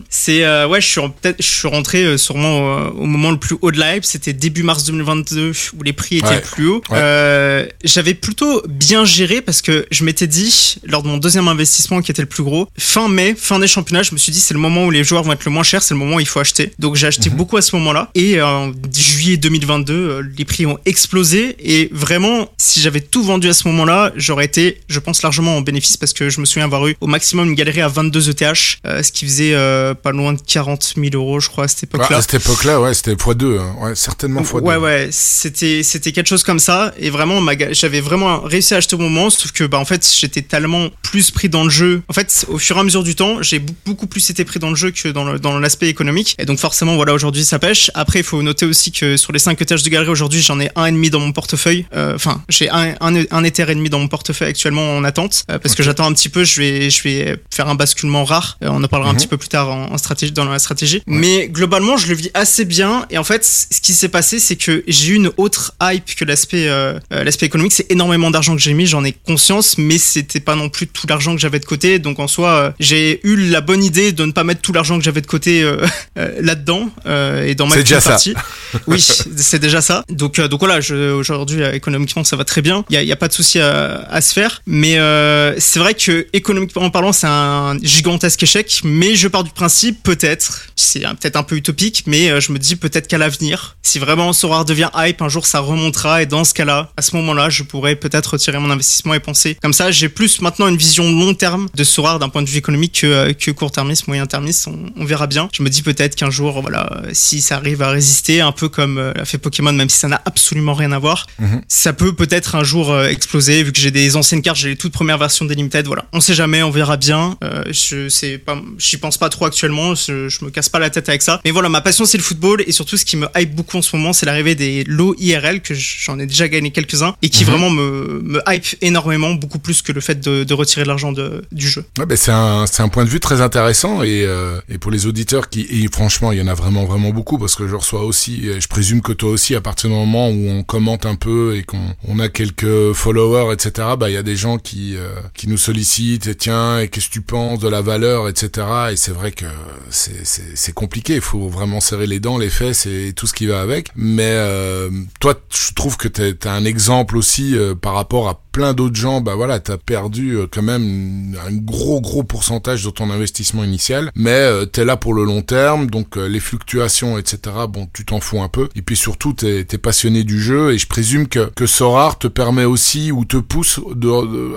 c'est ouais, je suis peut-être, je suis rentré sûrement au moment le plus haut de la hype. C'était début mars 2022 où les prix étaient Ouais. plus haut. Ouais. Euh, j'avais plutôt bien géré parce que je m'étais dit lors de mon deuxième investissement qui était le plus gros, fin mai, fin des championnats, je me suis dit c'est le moment où les joueurs vont être le moins chers, c'est le moment où il faut acheter. Donc j'ai acheté beaucoup à ce moment-là et euh, en juillet 2022, euh, les prix ont explosé et vraiment si j'avais tout vendu à ce moment-là, j'aurais été, je pense largement en bénéfice parce que je me souviens avoir eu au maximum une galerie à 22 ETH, euh, ce qui faisait euh, pas loin de 40 000 euros je crois à cette époque-là. À cette époque-là, ouais, c'était x2, hein. ouais, certainement x2. Ouais, ouais, c'était c'était quelque chose comme ça et vraiment j'avais vraiment réussi à acheter au moment sauf que bah en fait j'étais tellement plus pris dans le jeu. En fait, au fur et à mesure du temps, j'ai beaucoup plus été pris dans le jeu que dans l'aspect économique et donc forcément voilà, aujourd'hui ça pêche. Après, il faut noter aussi que sur les 5 étages de galerie aujourd'hui, j'en ai un et demi dans mon portefeuille. Euh, Enfin, j'ai un, un un et demi dans mon portefeuille actuellement en attente euh, parce que j'attends un petit peu, je vais je vais faire un basculement rare. Euh, on en parlera un Mhm. petit peu plus tard en, en stratégie dans la stratégie. Mais globalement, je le vis assez bien. Et en fait, ce qui s'est passé, c'est que j'ai eu une autre hype que l'aspect euh, euh, l'aspect économique. C'est énormément d'argent que j'ai mis, j'en ai conscience, mais c'était pas non plus tout l'argent que j'avais de côté. Donc en soi, euh, j'ai eu la bonne idée de ne pas mettre tout l'argent que j'avais de côté euh, (laughs) euh, là-dedans euh, et dans ma C'est déjà ça. (laughs) Oui, c'est déjà ça. Donc euh, donc voilà, je- aujourd'hui économiquement ça va très bien. Il y a, y a pas de souci à, à se faire. Mais euh, c'est vrai que économiquement parlant, c'est un gigantesque échec. Mais je pars du principe peut-être, c'est peut-être un peu utopique, mais je me dis peut-être qu'à l'avenir, si vraiment Sorare devient hype, un jour ça remontera et dans ce cas-là, à ce moment-là, je pourrais peut-être retirer mon investissement et penser comme ça. J'ai plus maintenant une vision long terme de Sorare d'un point de vue économique que, euh, que court-termiste, moyen-termiste. On, on verra bien. Je me dis peut-être qu'un jour, voilà, si ça arrive à résister, un peu comme euh, l'a fait Pokémon, même si ça n'a absolument rien à voir, Mhm. ça peut peut-être un jour euh, exploser. Vu que j'ai des anciennes cartes, j'ai les toutes premières versions des Limited. Voilà, on sait jamais, on verra bien. Euh, je sais pas, j'y pense pas trop actuellement. Je, je me casse pas la tête avec ça. Mais voilà, ma passion c'est le football et surtout ce qui me hype beaucoup en ce moment, c'est l'arrivée des lots IRL que j'en ai déjà gagné quelques-uns et qui Mhm. vraiment me, me hype énormément, beaucoup plus que le fait de, de retirer de l'argent du jeu. Ouais, ben c'est un, point de vue très intéressant et, euh, et pour les auditeurs qui, et franchement, il y en a vraiment, vraiment beaucoup parce que je reçois aussi, et je présume que toi aussi, à partir du moment où on commente un peu et qu'on on a quelques followers, etc., bah, il y a des gens qui, euh, qui nous sollicitent et tiens, et qu'est-ce que tu penses de la valeur, etc. Et c'est vrai que c'est compliqué. Il faut vraiment serrer les dents, les fesses et tout ce qui va Mais, euh, toi, je trouve que t'es, t'as un exemple exemple aussi euh, par rapport à plein d'autres gens, bah voilà, t'as perdu euh, quand même un gros gros pourcentage de ton investissement initial, mais euh, t'es là pour le long terme, donc euh, les fluctuations, etc. Bon, tu t'en fous un peu. Et puis surtout, t'es es passionné du jeu, et je présume que que Sorar te permet aussi ou te pousse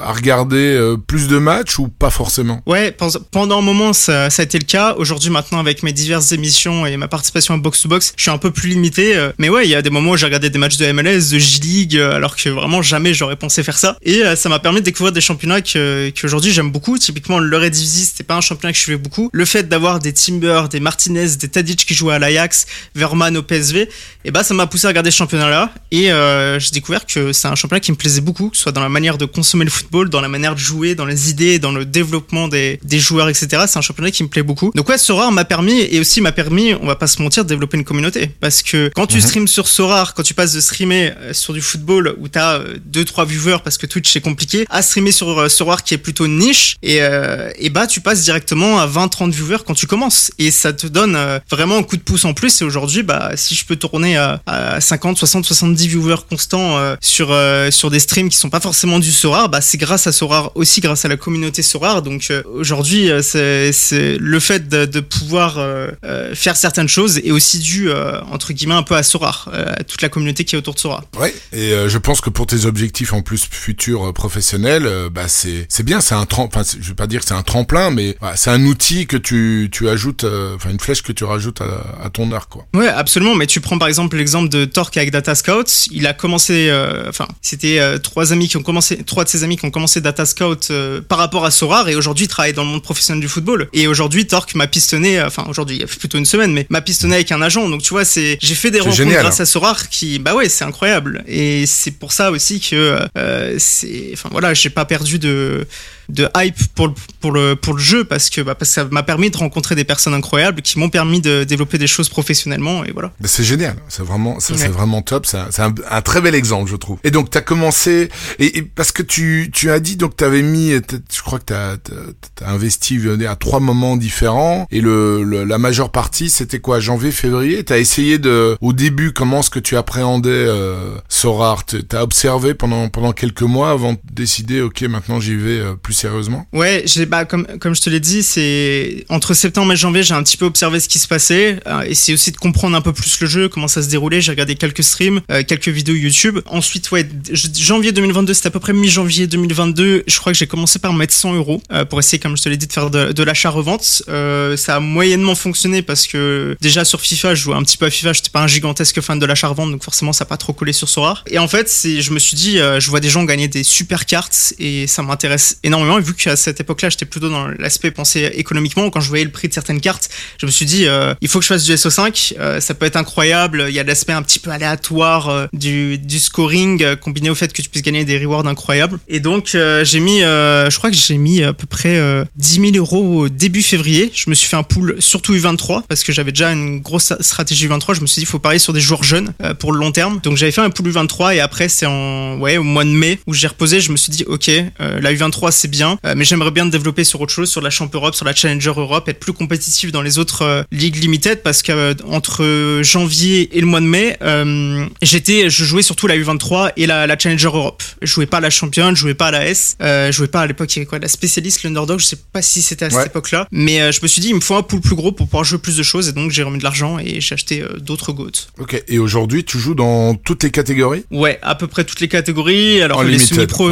à regarder plus de matchs ou pas forcément? Ouais, pendant un moment ça, ça a été le cas. Aujourd'hui, maintenant avec mes diverses émissions et ma participation à box to box, je suis un peu plus limité. mais ouais, il y a des moments où j'ai regardé des matchs de MLS, de J League, alors que vraiment jamais j'aurais pensé faire ça. Et euh, ça m'a permis de découvrir des championnats que qu'aujourd'hui j'aime beaucoup. Typiquement, le Eredivisie, c'était pas un championnat que je suivais beaucoup. Le fait d'avoir des Timber, des Martinez, des Tadic qui jouaient à l'Ajax, Verman au PSV, et eh bah ben, ça m'a poussé à regarder ce championnat-là. Et euh, j'ai découvert que c'est un championnat qui me plaisait beaucoup, que ce soit dans la manière de consommer le football, dans la manière de jouer, dans les idées, dans le développement des, des joueurs, etc. C'est un championnat qui me plaît beaucoup. Donc ouais, Sorar m'a permis et aussi m'a permis, on va pas se mentir, de développer une communauté. Parce que quand tu mhm. streams sur Sorar, quand tu passes de streamer euh, sur du football où t'as 2-3 viewers parce que Twitch c'est compliqué, à streamer sur euh, War qui est plutôt niche. Et, euh, et bah tu passes directement à 20-30 viewers quand tu commences. Et ça te donne euh, vraiment un coup de pouce en plus. Et aujourd'hui bah si je peux tourner à, 50, 60, 70 viewers constants sur sur des streams qui sont pas forcément du Sorar, bah c'est grâce à Sorar aussi grâce à la communauté Sorar. Donc aujourd'hui c'est le fait de, pouvoir faire certaines choses et aussi dû entre guillemets un peu à Sorar, à toute la communauté qui est autour de Sorar. Ouais, et je pense que pour tes objectifs en plus futurs professionnels, bah c'est c'est bien, c'est un enfin je vais pas dire que c'est un tremplin, mais c'est un outil que tu tu ajoutes, enfin une flèche que tu rajoutes à, à, ton art quoi. Ouais, absolument. Mais tu prends par exemple l'exemple de Torque avec Data Scout, il a commencé, enfin c'était trois amis qui ont commencé, trois de ses amis qui ont commencé Data Scout par rapport à Sorar et aujourd'hui il travaille dans le monde professionnel du football. Et aujourd'hui Torque m'a pistonné, enfin aujourd'hui il y a plutôt une semaine, mais m'a pistonné avec un agent. Donc tu vois, c'est j'ai fait des rencontres grâce à Sorar qui, bah ouais, c'est incroyable. Et c'est pour ça aussi que c'est, enfin voilà, j'ai pas perdu de de hype pour le, pour le, pour le jeu parce que, bah, parce que ça m'a permis de rencontrer des personnes incroyables qui m'ont permis de développer des choses professionnellement et voilà. c'est génial, c'est vraiment, ça, c'est vraiment top, c'est un, un, très bel exemple je trouve. Et donc tu as commencé, et, parce que tu, tu as dit donc tu avais mis, je crois que tu as, as, investi à trois moments différents. Et le, la majeure partie c'était quoi, janvier, février, tu as essayé de, au début comment est-ce que tu appréhendais euh, Sorar, tu as observé pendant, pendant quelques mois avant de décider ok maintenant j'y vais euh, plus sérieusement? Ouais, j'ai bah comme comme je te l'ai dit, c'est entre septembre et janvier, j'ai un petit peu observé ce qui se passait euh, et aussi de comprendre un peu plus le jeu, comment ça se déroulait. J'ai regardé quelques streams, euh, quelques vidéos YouTube. Ensuite, ouais, janvier 2022, c'était à peu près mi-janvier 2022. Je crois que j'ai commencé par mettre 100 euros euh, pour essayer, comme je te l'ai dit, de faire de, l'achat-revente. ça a moyennement fonctionné parce que déjà sur FIFA, je jouais un petit peu à FIFA. J'étais pas un gigantesque fan de l'achat-revente, donc forcément ça n'a pas trop collé sur Sora. Et en fait, je me suis dit, je vois des gens gagner des super cartes et ça m'intéresse énormément et vu qu'à cette époque-là, j'étais plutôt dans l'aspect pensé économiquement, quand je voyais le prix de certaines cartes, je me suis dit, euh, il faut que je fasse du SO5, euh, ça peut être incroyable, il y a l'aspect un petit peu aléatoire euh, du, scoring combiné au fait que tu puisses gagner des rewards incroyables. Et donc, j'ai mis, je crois que j'ai mis à peu près 10 000 euros au début février. Je me suis fait un pool surtout U23 parce que j'avais déjà une grosse stratégie U23. Je me suis dit, il faut parier sur des joueurs jeunes pour le long terme. Donc, j'avais fait un pool U23 et après, c'est au mois de mai où j'ai reposé. Je me suis dit, ok, la U23 c'est bien euh, mais j'aimerais bien développer sur autre chose, sur la Champ Europe, sur la Challenger Europe, être plus compétitif dans les autres euh, ligues limited parce que euh, entre janvier et le mois de mai, j'étais, je jouais surtout la U23 et la, Challenger Europe. Je jouais pas à la championne, je jouais pas à la S, je jouais pas à l'époque, il y avait quoi, la spécialiste, l'underdog, je sais pas si c'était à cette époque-là, mais je me suis dit, il me faut un pool plus gros pour pouvoir jouer plus de choses et donc j'ai remis de l'argent et j'ai acheté d'autres goats. Ok, et aujourd'hui, tu joues dans toutes les catégories? Ouais, à peu près toutes les catégories. Alors en les semi-pro,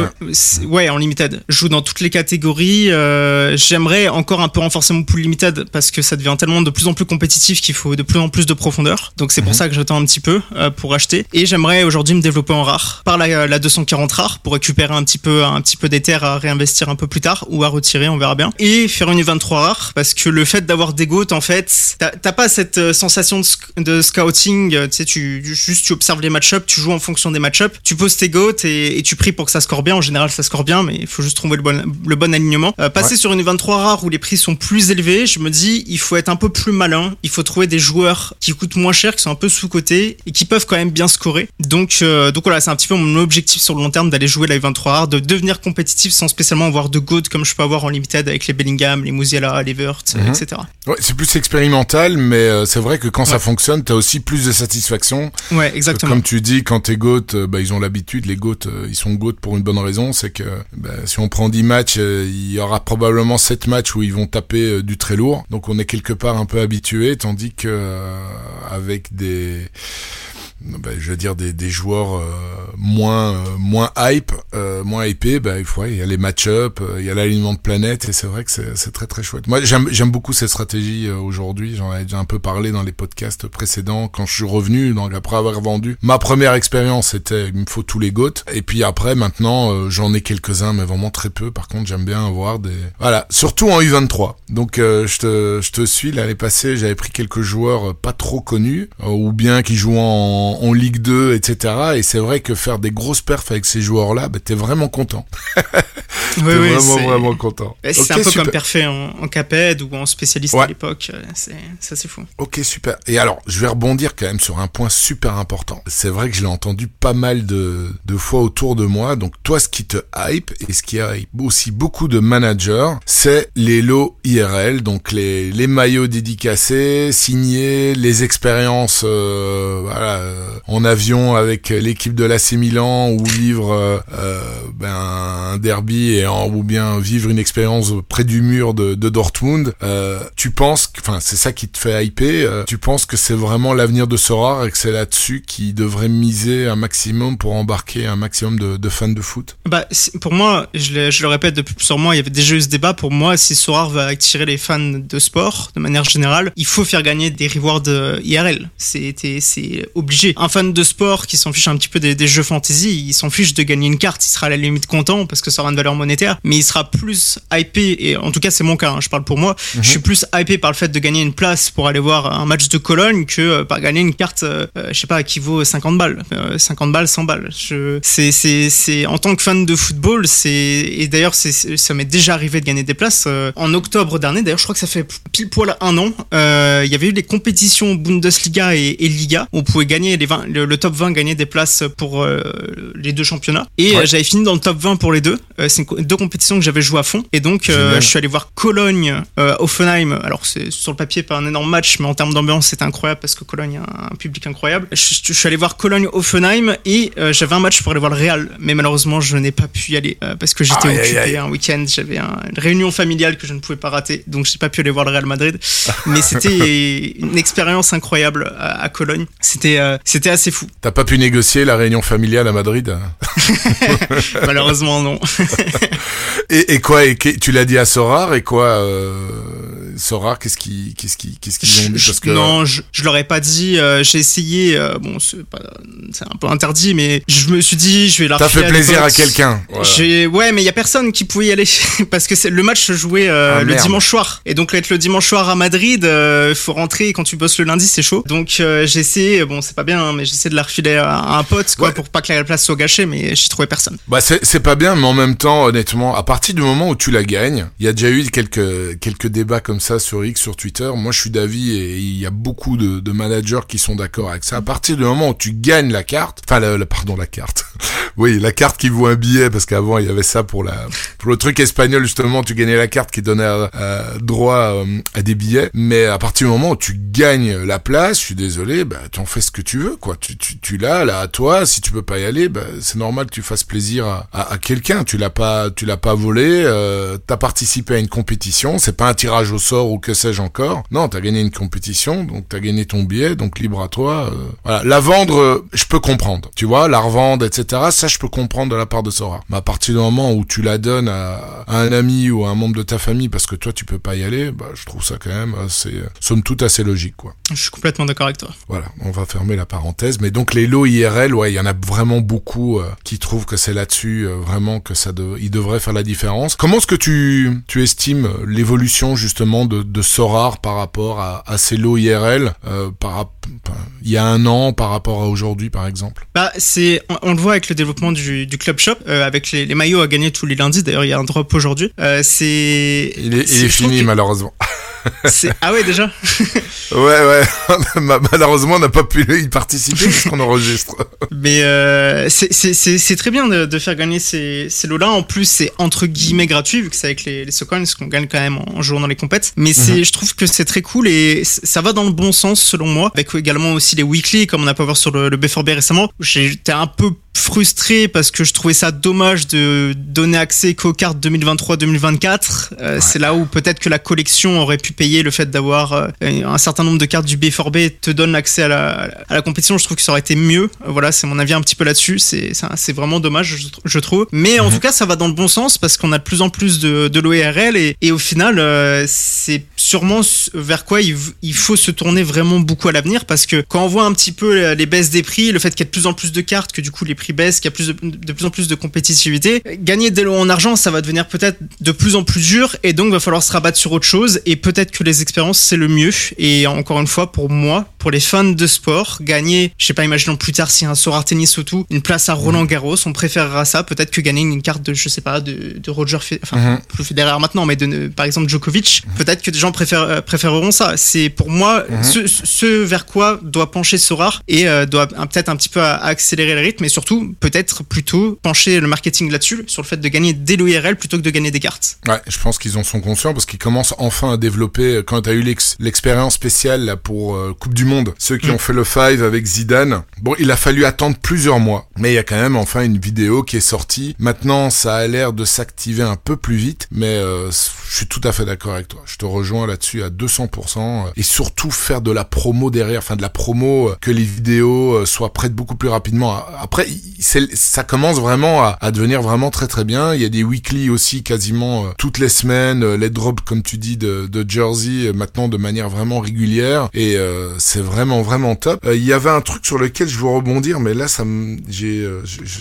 ouais. en limited. Je joue dans toutes les catégories. Euh, j'aimerais encore un peu renforcer mon pool limited parce que ça devient tellement de plus en plus compétitif qu'il faut de plus en plus de profondeur. Donc c'est pour mhm. ça que j'attends un petit peu euh, pour acheter. Et j'aimerais aujourd'hui me développer en rare par la, la 240 rare pour récupérer un petit peu un petit peu des terres à réinvestir un peu plus tard ou à retirer, on verra bien. Et faire une 23 rare parce que le fait d'avoir des goats en fait, t'as pas cette euh, sensation de, scouting. Tu sais, tu juste tu observes les match-ups, tu joues en fonction des match-ups, tu poses tes goats et, et tu pries pour que ça score bien. En général, ça score bien, mais il faut juste trouver le bon le bon alignement. Euh, passer sur une 23 rare où les prix sont plus élevés, je me dis, il faut être un peu plus malin. Il faut trouver des joueurs qui coûtent moins cher, qui sont un peu sous-cotés et qui peuvent quand même bien scorer. Donc, euh, donc voilà, c'est un petit peu mon objectif sur le long terme d'aller jouer la 23 rare, de devenir compétitif sans spécialement avoir de GOAT comme je peux avoir en limited avec les Bellingham, les Musiala, les Wurt, Mhm. etc. Ouais, c'est plus expérimental, mais euh, c'est vrai que quand ça fonctionne, t'as aussi plus de satisfaction. Ouais, exactement. Comme tu dis, quand t'es GOAT, bah, ils ont l'habitude, les GOAT, euh, ils sont GOAT pour une bonne raison, c'est que bah, si on prend 10 matchs, euh, il y aura probablement 7 matchs où ils vont taper euh, du très lourd. Donc on est quelque part un peu habitué, tandis que euh, avec des bah, je veux dire des, des joueurs euh, moins euh, moins hype, moins hypés, bah, il faut il y a les match-up, il y a l'alignement de planète et c'est vrai que c'est très très chouette. Moi j'aime j'aime beaucoup cette stratégie aujourd'hui, j'en ai déjà un peu parlé dans les podcasts précédents quand je suis revenu donc après avoir vendu. Ma première expérience c'était il me faut tous les goats et puis après maintenant j'en ai quelques-uns mais vraiment très peu. Par contre, j'aime bien avoir des voilà, surtout en U23. Donc euh, je te je te suis l'année passée, j'avais pris quelques joueurs pas trop connus ou bien qui jouent en, en Ligue 2 etc. et c'est vrai que faire des grosses perfs avec ces joueurs-là, bah, t'es vraiment content. (laughs) Oui, T'es oui, vraiment c'est- vraiment content. C'est Ok, un peu super. comme Perfait en, en Caped ou en spécialiste Ouais. à l'époque. euh, C'est ça, c'est fou. Ok, super. Et alors, je vais rebondir quand même sur un point super important. C'est vrai que je l'ai entendu pas mal de, de fois autour de moi. Donc, toi, ce qui te hype et ce qui hype aussi beaucoup de managers, c'est les lots IRL, donc les, les maillots dédicacés, signés, les expériences euh, voilà, en avion avec l'équipe de l'AC Milan ou vivre euh, euh, ben, un derby et en, ou bien vivre une expérience près du mur de, de Dortmund. Euh, tu penses, enfin c'est ça qui te fait hyper. euh, tu penses que c'est vraiment l'avenir de Sora et que c'est là-dessus qu'il devrait miser un maximum pour embarquer un maximum de, de fans de foot? Bah, pour moi, je le, je le répète depuis plusieurs mois, il y avait déjà eu ce débat. Pour moi, si Sorar va attirer les fans de sport, de manière générale, il faut faire gagner des rewards euh, IRL. C'est c'est- Un fan de sport qui s'en fiche un petit peu des, des jeux fantasy, il s'en fiche de gagner une carte, il sera à la limite content parce que ça aura une valeur monétaire, mais il sera plus hypé, et en tout cas c'est mon cas, hein, je parle pour moi, je suis plus hypé par le fait de gagner une place pour aller voir un match de Cologne que euh, par gagner une carte, euh, euh, je sais pas, qui vaut 50 balles. Euh, 50 balles, 100 balles. Je, c'est, c'est, c'est, en tant que fan de football, c'est, et d'ailleurs, c'est, ça m'est déjà arrivé de gagner des places. euh, en octobre dernier, d'ailleurs, je crois que ça fait pile poil un an, euh, il y avait eu les compétitions Bundesliga et, et Liga. On pouvait gagner les 20, le, le top 20 gagner des places pour euh, les deux championnats. Et Ouais. euh, j'avais fini dans le top 20 pour les deux. Euh, c'est deux compétitions que j'avais joué à fond. Et donc, je suis allé voir Cologne, Offenheim. Alors, c'est sur le papier pas un énorme match, mais en termes d'ambiance, c'était incroyable parce que Cologne a un public incroyable. Je, je suis allé voir Cologne, Offenheim et j'avais un match pour aller voir le Real. Mais malheureusement, je n'ai pas pu y aller parce que j'étais occupé un week-end. J'avais un- une réunion familiale que je ne pouvais pas rater. Donc, j'ai pas pu aller voir le Real Madrid. (laughs) mais c'était une expérience incroyable à, à Cologne. C'était euh, c'était assez fou. T'as pas pu négocier la réunion familiale à Madrid? (laughs) Malheureusement, non. (laughs) et, et quoi et Tu l'as dit à Sorar et quoi euh, Sorar, qu'est-ce qui, qu'est-ce qui, qu'est-ce qu'ils ont dit? Je- Parce que Non, je, je leur ai pas dit. euh, j'ai essayé. euh, bon, c'est pas- c'est un peu interdit, mais je me suis dit, je vais leur t'as fait plaisir à quelqu'un. Voilà. J'ai ouais, mais il y a personne qui pouvait y aller (laughs) parce que c'est- le match se jouait euh, Ah, le merde. dimanche soir. Et donc être le dimanche soir à Madrid, il faut rentrer quand tu bosses le lundi, c'est chaud. Donc j'ai essayé, bon c'est pas bien, hein, mais j'ai essayé de la refiler à, un pote quoi Ouais. pour pas que la place soit gâchée, mais j'ai trouvé personne. Bah c'est pas bien, mais en même temps, honnêtement, à partir du moment où tu la gagnes, il y a déjà eu quelques quelques débats comme ça sur X, sur Twitter. Moi, je suis d'avis et il y a beaucoup de, de managers qui sont d'accord avec ça. À partir du moment où tu gagnes la carte, enfin, la, la- pardon, la carte. (laughs) oui, la carte qui vaut un billet, parce qu'avant il y avait ça pour la pour le truc espagnol justement, tu gagnais la carte qui donnait euh, droit euh, à des billets. Mais à partir du moment où tu gagnes la place, je suis désolé, bah tu en fais ce que tu veux, quoi. Tu tu tu l'as là à toi. Si tu peux pas y aller, bah c'est normal que tu fasses plaisir à, à, à quelqu'un. Tu l'as pas tu l'as pas volé. Euh, t'as participé à une compétition. C'est pas un tirage au sort ou que sais-je encore. Non, t'as gagné une compétition, donc t'as gagné ton billet, donc libre à toi. euh, voilà, la vendre, euh, je peux comprendre. Tu vois, la revendre, etc. Ça, je peux comprendre de la part de Sora. Mais à partir du moment où tu la donnes à, à un ami ou à un membre de ta famille parce que toi tu peux pas y aller, bah je trouve ça quand même assez, euh, somme toute assez logique, quoi. Je suis complètement d'accord avec toi. Voilà, on va fermer la parenthèse. Mais donc les lots IRL, ouais, il y en a vraiment beaucoup euh, qui trouvent que c'est là-dessus euh, vraiment que ça de, il devrait faire la différence. Comment est-ce que tu, tu estimes l'évolution justement de, de Sorar par rapport à, à ces lots IRL euh, par, il y a un an par rapport à aujourd'hui par exemple? Bah c'est, on, on le voit avec le développement du, du club shop, euh, avec les, les maillots à gagner tous les lundis. D'ailleurs, il y a un drop aujourd'hui. Euh, c'est, Il est, il est fini que malheureusement. (laughs) Ah ouais déjà. (laughs) Ouais, ouais. (laughs) Ma- Malheureusement, on n'a pas pu y participer puisqu'on enregistre. (laughs) Mais euh, c'est- très bien de, de faire gagner ces, ces lots-là. En plus, c'est entre guillemets gratuit vu que c'est avec les, les Socoins qu'on gagne quand même en, en jouant dans les compètes. Mais c'est, je trouve que c'est très cool et ça va dans le bon sens selon moi. Avec également aussi les weekly comme on a pu voir sur le, le B4B récemment. J'étais un peu frustré parce que je trouvais ça dommage de donner accès qu'aux cartes 2023-2024. Euh, C'est là où peut-être que la collection aurait pu payer le fait d'avoir euh, un certain nombre de cartes du B4B te donne accès à la, à la compétition. Je trouve que ça aurait été mieux. Voilà, c'est mon avis un petit peu là-dessus. C'est c'est- vraiment dommage, je, tr- je trouve. Mais en tout cas, ça va dans le bon sens parce qu'on a de plus en plus de, de l'OERL et, et au final, euh, c'est sûrement vers quoi il, faut se tourner vraiment beaucoup à l'avenir parce que quand on voit un petit peu euh, les baisses des prix, le fait qu'il y ait de plus en plus de cartes, que du coup les prix baissent, qu'il y a plus de, de plus en plus de compétitivité, euh, gagner des lots en argent, ça va devenir peut-être de plus en plus dur et donc va falloir se rabattre sur autre chose et peut-être que les expériences c'est le mieux. Et encore une fois pour moi, pour les fans de sport, gagner, je sais pas, imaginons plus tard si un Sorar Tennis ou tout, une place à Roland Garros, on préférera ça peut-être que gagner une carte de, je sais pas, de, de Roger, enfin Mhm. plus Federer maintenant, mais de, par exemple Djokovic, peut-être que des gens euh, préféreront ça. C'est pour moi Mhm. ce, ce vers quoi doit pencher Sorar et euh, doit peut-être un petit peu accélérer le rythme et surtout peut-être plutôt pencher le marketing là-dessus, sur le fait de gagner des l'OIRL plutôt que de gagner des cartes. Ouais, je pense qu'ils en sont conscients parce qu'ils commencent enfin à développer. Quand t'as eu l'ex- l'expérience spéciale là pour euh, Coupe du Monde, ceux qui Mm. ont fait le five avec Zidane. Bon, il a fallu attendre plusieurs mois, mais il y a quand même enfin une vidéo qui est sortie. Maintenant, ça a l'air de s'activer un peu plus vite, mais euh, je suis tout à fait d'accord avec toi. Je te rejoins là-dessus à 200%. euh, Et surtout faire de la promo derrière, enfin de la promo, euh, que les vidéos euh, soient prêtes beaucoup plus rapidement. Après, ça commence vraiment à, devenir vraiment très très bien. Il y a des weekly aussi quasiment toutes les semaines, les drops comme tu dis de, Jersey maintenant de manière vraiment régulière et c'est vraiment vraiment top. Il y avait un truc sur lequel je veux rebondir, mais là ça j'ai,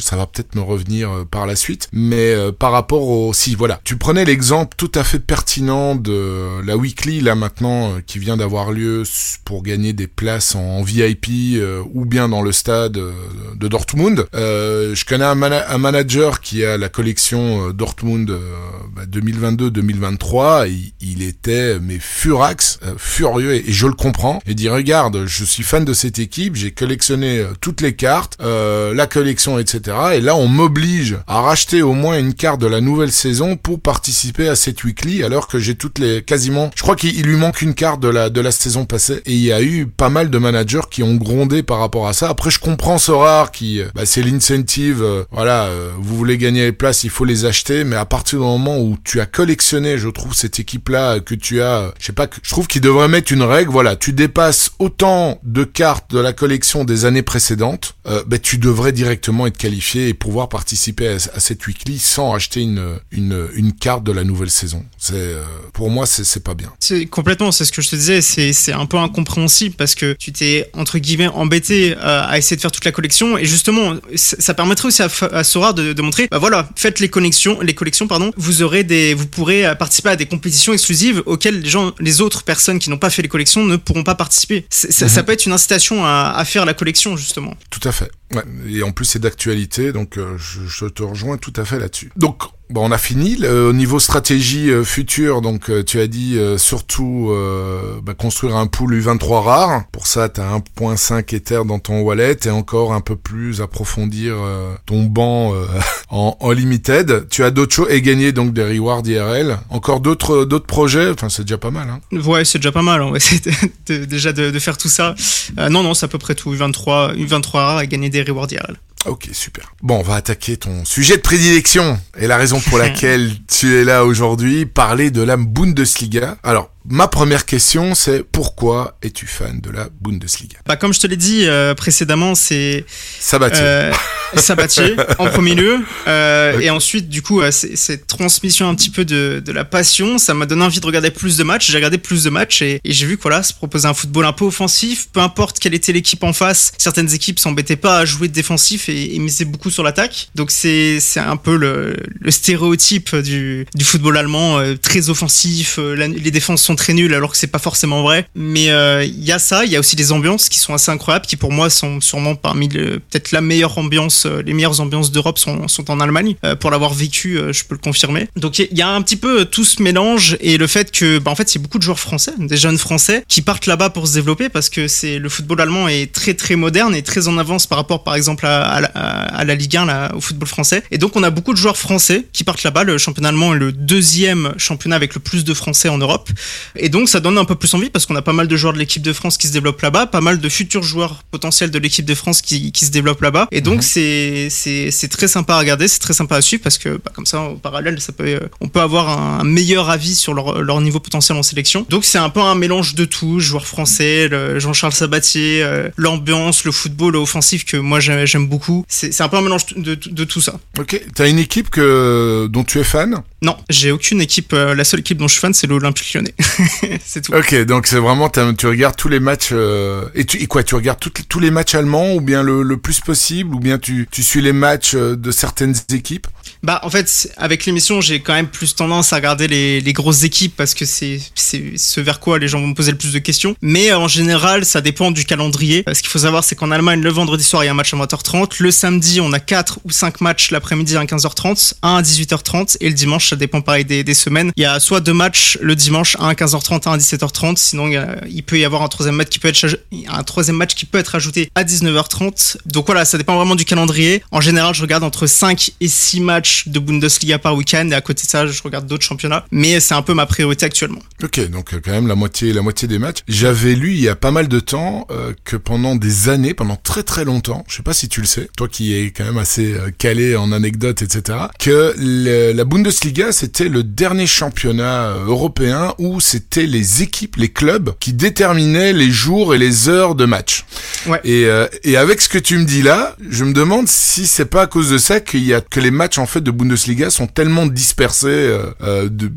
ça va peut-être me revenir par la suite. Mais par rapport au, si voilà, tu prenais l'exemple tout à fait pertinent de la weekly là maintenant euh, qui vient d'avoir lieu pour gagner des places en VIP euh, ou bien dans le stade euh, de Dortmund. Euh, je connais un, un manager qui a la collection euh, Dortmund bah, 2022-2023. Il, il était mais furax, furieux et, et je le comprends. Il dit regarde, je suis fan de cette équipe, j'ai collectionné toutes les cartes, la collection, etc. Et là, on m'oblige à racheter au moins une carte de la nouvelle saison pour participer à cette weekly, alors que j'ai toutes les quasiment. Je crois qu'il il lui manque une carte de la de la saison passée. Et il y a eu pas mal de managers qui ont grondé par rapport à ça. Après, je comprends ce rare qui, euh, bah, c'est l'incentive. euh, voilà, euh, vous voulez gagner les places, il faut les acheter. Mais à partir du moment où tu as collectionné, je trouve cette équipe-là euh, que tu as, je sais pas, je trouve qu'il devrait mettre une règle. Voilà, tu dépasses autant de cartes de la collection des années précédentes, euh, bah, tu devrais directement être qualifié et pouvoir participer à, cette weekly sans acheter une une une carte de la nouvelle saison. C'est pour moi, c'est pas bien. C'est complètement, c'est ce que je te disais, c'est un peu incompréhensible parce que tu t'es entre guillemets embêté euh, à essayer de faire toute la collection et justement ça permettrait aussi à, Sora de, de montrer bah voilà, faites les connexions, les collections pardon, vous aurez des vous pourrez euh, participer à des compétitions exclusives auxquelles les gens les autres personnes qui n'ont pas fait les collections ne pourront pas participer. Ça, ça peut être une incitation à, à faire la collection justement. Tout à fait. Ouais. Et en plus, c'est d'actualité, donc euh, je, je te rejoins tout à fait là-dessus. Donc, bon, on a fini. Au niveau stratégie euh, future, donc euh, tu as dit euh, surtout euh, bah, construire un pool U23 rare. Pour ça, tu as 1.5 Ether dans ton wallet et encore un peu plus approfondir euh, ton banc euh, (laughs) en, en limited. Tu as d'autres choses et gagner donc des rewards IRL. Encore d'autres d'autres projets? Enfin, c'est déjà pas mal. Hein. Ouais, c'est déjà pas mal. On va essayer de- de- déjà de, de faire tout ça. Non, non, c'est à peu près tout. U23, U23 rare et gagner des rewards IRL. Ok, super. Bon, on va attaquer ton sujet de prédilection et la raison pour (laughs) laquelle tu es là aujourd'hui, parler de la Bundesliga. Alors, ma première question, c'est pourquoi es-tu fan de la Bundesliga? Bah comme je te l'ai dit euh, précédemment, c'est Sabatier. Euh, Sabatier en (laughs) premier lieu, euh, et ensuite du coup cette transmission un petit peu de, de la passion, ça m'a donné envie de regarder plus de matchs. J'ai regardé plus de matchs et, et j'ai vu que voilà, se proposait un football un peu offensif, peu importe quelle était l'équipe en face. Certaines équipes s'embêtaient pas à jouer de défensif et, et misaient beaucoup sur l'attaque. Donc c'est c'est un peu le, le stéréotype du, du football allemand, euh, très offensif. euh, la- les défenses sont très nulles alors que c'est pas forcément vrai. Mais euh, il y a ça, il y a aussi des ambiances qui sont assez incroyables, qui pour moi sont sûrement parmi peut-être la meilleure ambiance, euh, les meilleures ambiances d'Europe sont, sont en Allemagne. Euh, pour l'avoir vécu, euh, je peux le confirmer. Donc il y, a- un petit peu euh, tout ce mélange et le fait que, bah, en fait, a beaucoup de joueurs français, des jeunes français qui partent là-bas pour se développer parce que c'est le football allemand est très très moderne et très en avance par rapport, par exemple, à, à la Ligue 1, là, au football français. Et donc on a beaucoup de joueurs français qui partent là-bas. Le championnat allemand est le deuxième championnat avec le plus de Français en Europe. Et donc ça donne un peu plus envie parce qu'on a pas mal de joueurs de l'équipe de France qui se développent là-bas, pas mal de futurs joueurs potentiels de l'équipe de France qui, qui se développent là-bas. Et donc c'est c'est c'est très sympa à regarder, c'est très sympa à suivre parce que bah, comme ça au parallèle ça peut euh, on peut avoir un, meilleur avis sur leur, leur niveau potentiel en sélection. Donc c'est un peu un mélange de tout, joueurs français, le Jean-Charles Sabatier, euh, l'ambiance, le football offensif que moi j'ai- j'aime beaucoup. C'est c'est un peu un mélange de, de, de tout ça. Ok, t'as une équipe que dont tu es fan? Non, j'ai aucune équipe. euh, la seule équipe dont je suis fan, c'est l'Olympique Lyonnais. (laughs) (laughs) c'est. Ok, donc c'est vraiment tu regardes tous les matchs euh, et tu quoi Tu regardes tous les matchs allemands ou bien le, le plus possible ou bien tu tu suis les matchs euh, de certaines équipes? Bah, en fait, avec l'émission, j'ai quand même plus tendance à regarder les, grosses équipes parce que c'est ce vers quoi les gens vont me poser le plus de questions. Mais euh, en général, ça dépend du calendrier. Euh, Ce qu'il faut savoir, c'est qu'en Allemagne, le vendredi soir, il y a un match à 20h30. Le samedi, on a 4 ou 5 matchs l'après-midi à 15h30, un à 18h30. Et le dimanche, ça dépend pareil des, semaines. Il y a soit deux matchs le dimanche, un à 15h30, un à 17h30. Sinon, il, peut y avoir un troisième match qui peut être un troisième match qui peut être ajouté à 19h30. Donc voilà, ça dépend vraiment du calendrier. En général, je regarde entre 5 et 6 matchs de Bundesliga par week-end et à côté de ça, je regarde d'autres championnats. Mais c'est un peu ma priorité actuellement. Ok, donc euh, quand même la moitié, la moitié des matchs. J'avais lu il y a pas mal de temps euh, que pendant des années, pendant très très longtemps, je sais pas si tu le sais, toi qui es quand même assez euh, calé en anecdotes, etc., que le- la Bundesliga c'était le dernier championnat européen où c'était les équipes, les clubs qui déterminaient les jours et les heures de match. Ouais. Et, euh, et avec ce que tu me dis là, je me demande si c'est pas à cause de ça qu'il y a que les matchs en fait de Bundesliga sont tellement dispersés euh, euh, de,